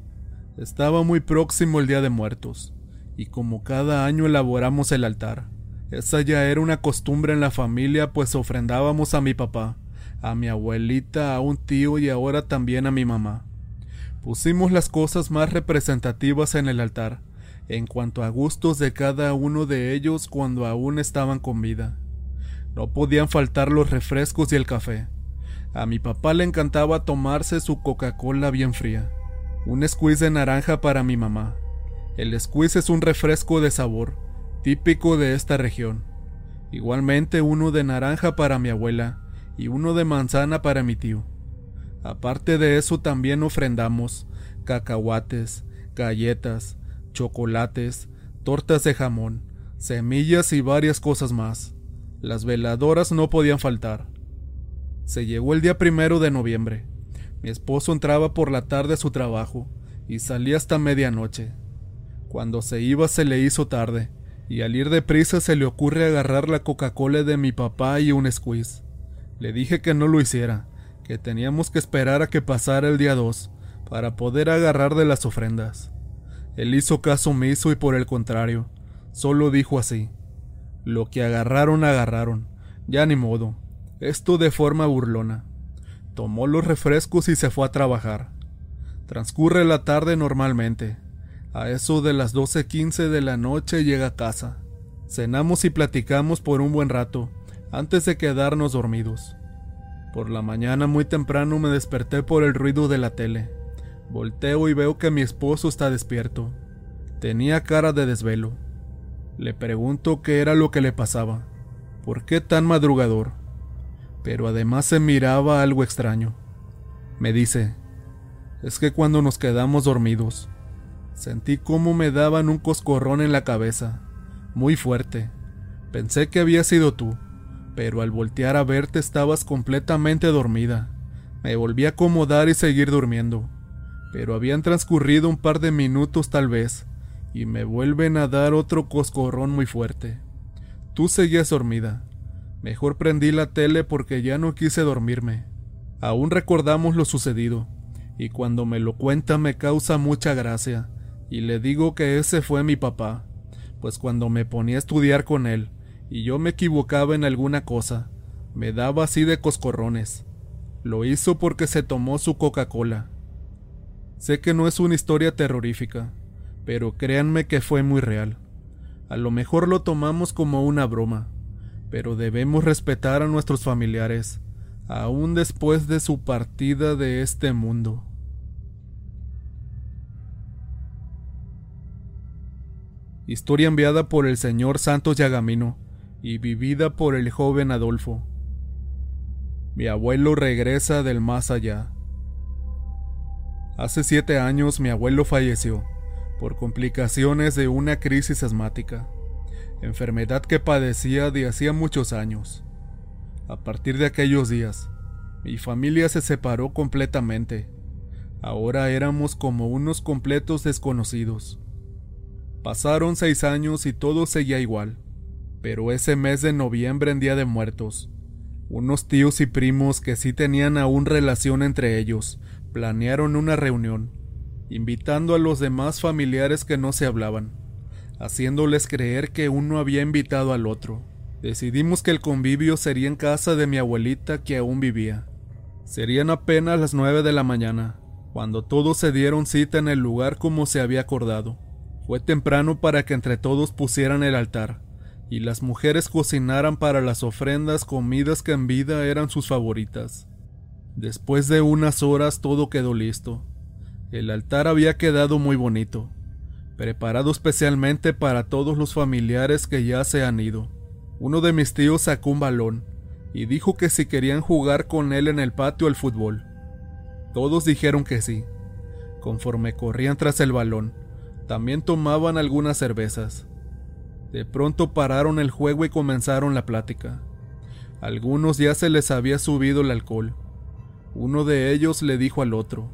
Estaba muy próximo el Día de Muertos, y como cada año elaboramos el altar. Esa ya era una costumbre en la familia, pues ofrendábamos a mi papá, a mi abuelita, a un tío y ahora también a mi mamá. Pusimos las cosas más representativas en el altar, en cuanto a gustos de cada uno de ellos cuando aún estaban con vida. No podían faltar los refrescos y el café. A mi papá le encantaba tomarse su Coca-Cola bien fría. Un squeeze de naranja para mi mamá. El squeeze es un refresco de sabor, típico de esta región. Igualmente uno de naranja para mi abuela, y uno de manzana para mi tío. Aparte de eso también ofrendamos cacahuates, galletas, chocolates, tortas de jamón, semillas y varias cosas más. Las veladoras no podían faltar. Se llegó el día primero de noviembre. Mi esposo entraba por la tarde a su trabajo y salía hasta medianoche. Cuando se iba se le hizo tarde, y al ir deprisa se le ocurre agarrar la Coca-Cola de mi papá y un squeeze. Le dije que no lo hiciera, que teníamos que esperar a que pasara el día 2 para poder agarrar de las ofrendas. Él hizo caso omiso y por el contrario, solo dijo así. Lo que agarraron, agarraron. Ya ni modo. Esto de forma burlona. Tomó los refrescos y se fue a trabajar. Transcurre la tarde normalmente. A eso de las 12.15 de la noche llega a casa. Cenamos y platicamos por un buen rato, antes de quedarnos dormidos. Por la mañana muy temprano me desperté por el ruido de la tele. Volteo y veo que mi esposo está despierto. Tenía cara de desvelo. Le pregunto qué era lo que le pasaba. ¿Por qué tan madrugador? Pero además se miraba algo extraño. Me dice, es que cuando nos quedamos dormidos, sentí como me daban un coscorrón en la cabeza, muy fuerte. Pensé que había sido tú, pero al voltear a verte estabas completamente dormida. Me volví a acomodar y seguir durmiendo, pero habían transcurrido un par de minutos tal vez, y me vuelven a dar otro coscorrón muy fuerte. Tú seguías dormida. Mejor prendí la tele porque ya no quise dormirme. Aún recordamos lo sucedido y cuando me lo cuenta me causa mucha gracia, y le digo que ese fue mi papá, pues cuando me ponía a estudiar con él, y yo me equivocaba en alguna cosa, me daba así de coscorrones. Lo hizo porque se tomó su Coca-Cola. Sé que no es una historia terrorífica, pero créanme que fue muy real. A lo mejor lo tomamos como una broma, pero debemos respetar a nuestros familiares, aún después de su partida de este mundo. Historia enviada por el señor Santos Yagamino y vivida por el joven Adolfo. Mi abuelo regresa del más allá. Hace siete años mi abuelo falleció por complicaciones de una crisis asmática, enfermedad que padecía de hacía muchos años. A partir de aquellos días, mi familia se separó completamente. Ahora éramos como unos completos desconocidos. Pasaron seis años y todo seguía igual, pero ese mes de noviembre en Día de Muertos, unos tíos y primos que sí tenían aún relación entre ellos, planearon una reunión, invitando a los demás familiares que no se hablaban, haciéndoles creer que uno había invitado al otro. Decidimos que el convivio sería en casa de mi abuelita que aún vivía. Serían apenas las nueve de la mañana, cuando todos se dieron cita en el lugar como se había acordado. Fue temprano para que entre todos pusieran el altar, y las mujeres cocinaran para las ofrendas comidas que en vida eran sus favoritas. Después de unas horas todo quedó listo. El altar había quedado muy bonito, preparado especialmente para todos los familiares que ya se han ido. Uno de mis tíos sacó un balón y dijo que si querían jugar con él en el patio al fútbol. Todos dijeron que sí. Conforme corrían tras el balón, también tomaban algunas cervezas. De pronto pararon el juego y comenzaron la plática. Algunos ya se les había subido el alcohol. Uno de ellos le dijo al otro,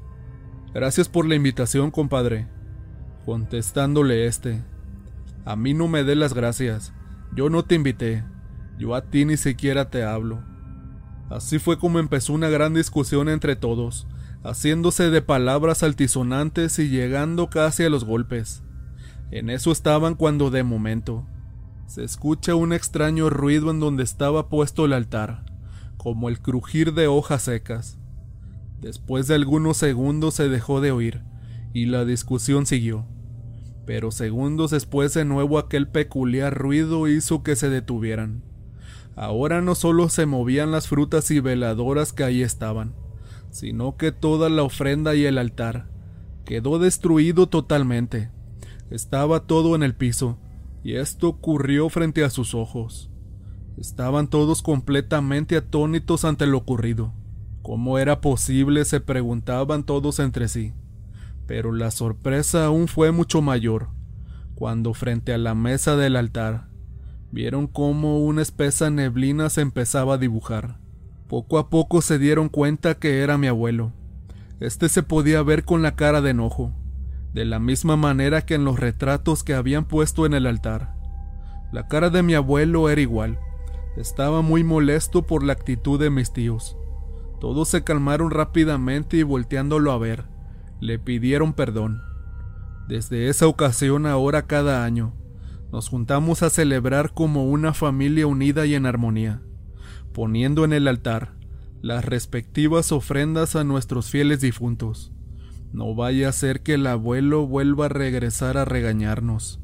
Gracias por la invitación, compadre. Contestándole este, A mí no me dé las gracias. Yo no te invité. Yo a ti ni siquiera te hablo. Así fue como empezó una gran discusión entre todos, haciéndose de palabras altisonantes y llegando casi a los golpes. En eso estaban cuando de momento se escucha un extraño ruido en donde estaba puesto el altar, como el crujir de hojas secas. Después de algunos segundos se dejó de oír, y la discusión siguió. Pero segundos después de nuevo aquel peculiar ruido hizo que se detuvieran. Ahora no solo se movían las frutas y veladoras que ahí estaban, sino que toda la ofrenda y el altar quedó destruido totalmente. Estaba todo en el piso, y esto ocurrió frente a sus ojos. Estaban todos completamente atónitos ante lo ocurrido. ¿Cómo era posible? se preguntaban todos entre sí. Pero la sorpresa aún fue mucho mayor, cuando frente a la mesa del altar vieron cómo una espesa neblina se empezaba a dibujar. Poco a poco se dieron cuenta que era mi abuelo. Este se podía ver con la cara de enojo, de la misma manera que en los retratos que habían puesto en el altar. La cara de mi abuelo era igual. Estaba muy molesto por la actitud de mis tíos. Todos se calmaron rápidamente y volteándolo a ver, le pidieron perdón. Desde esa ocasión ahora cada año, nos juntamos a celebrar como una familia unida y en armonía poniendo en el altar las respectivas ofrendas a nuestros fieles difuntos. No vaya a ser que el abuelo vuelva a regresar a regañarnos.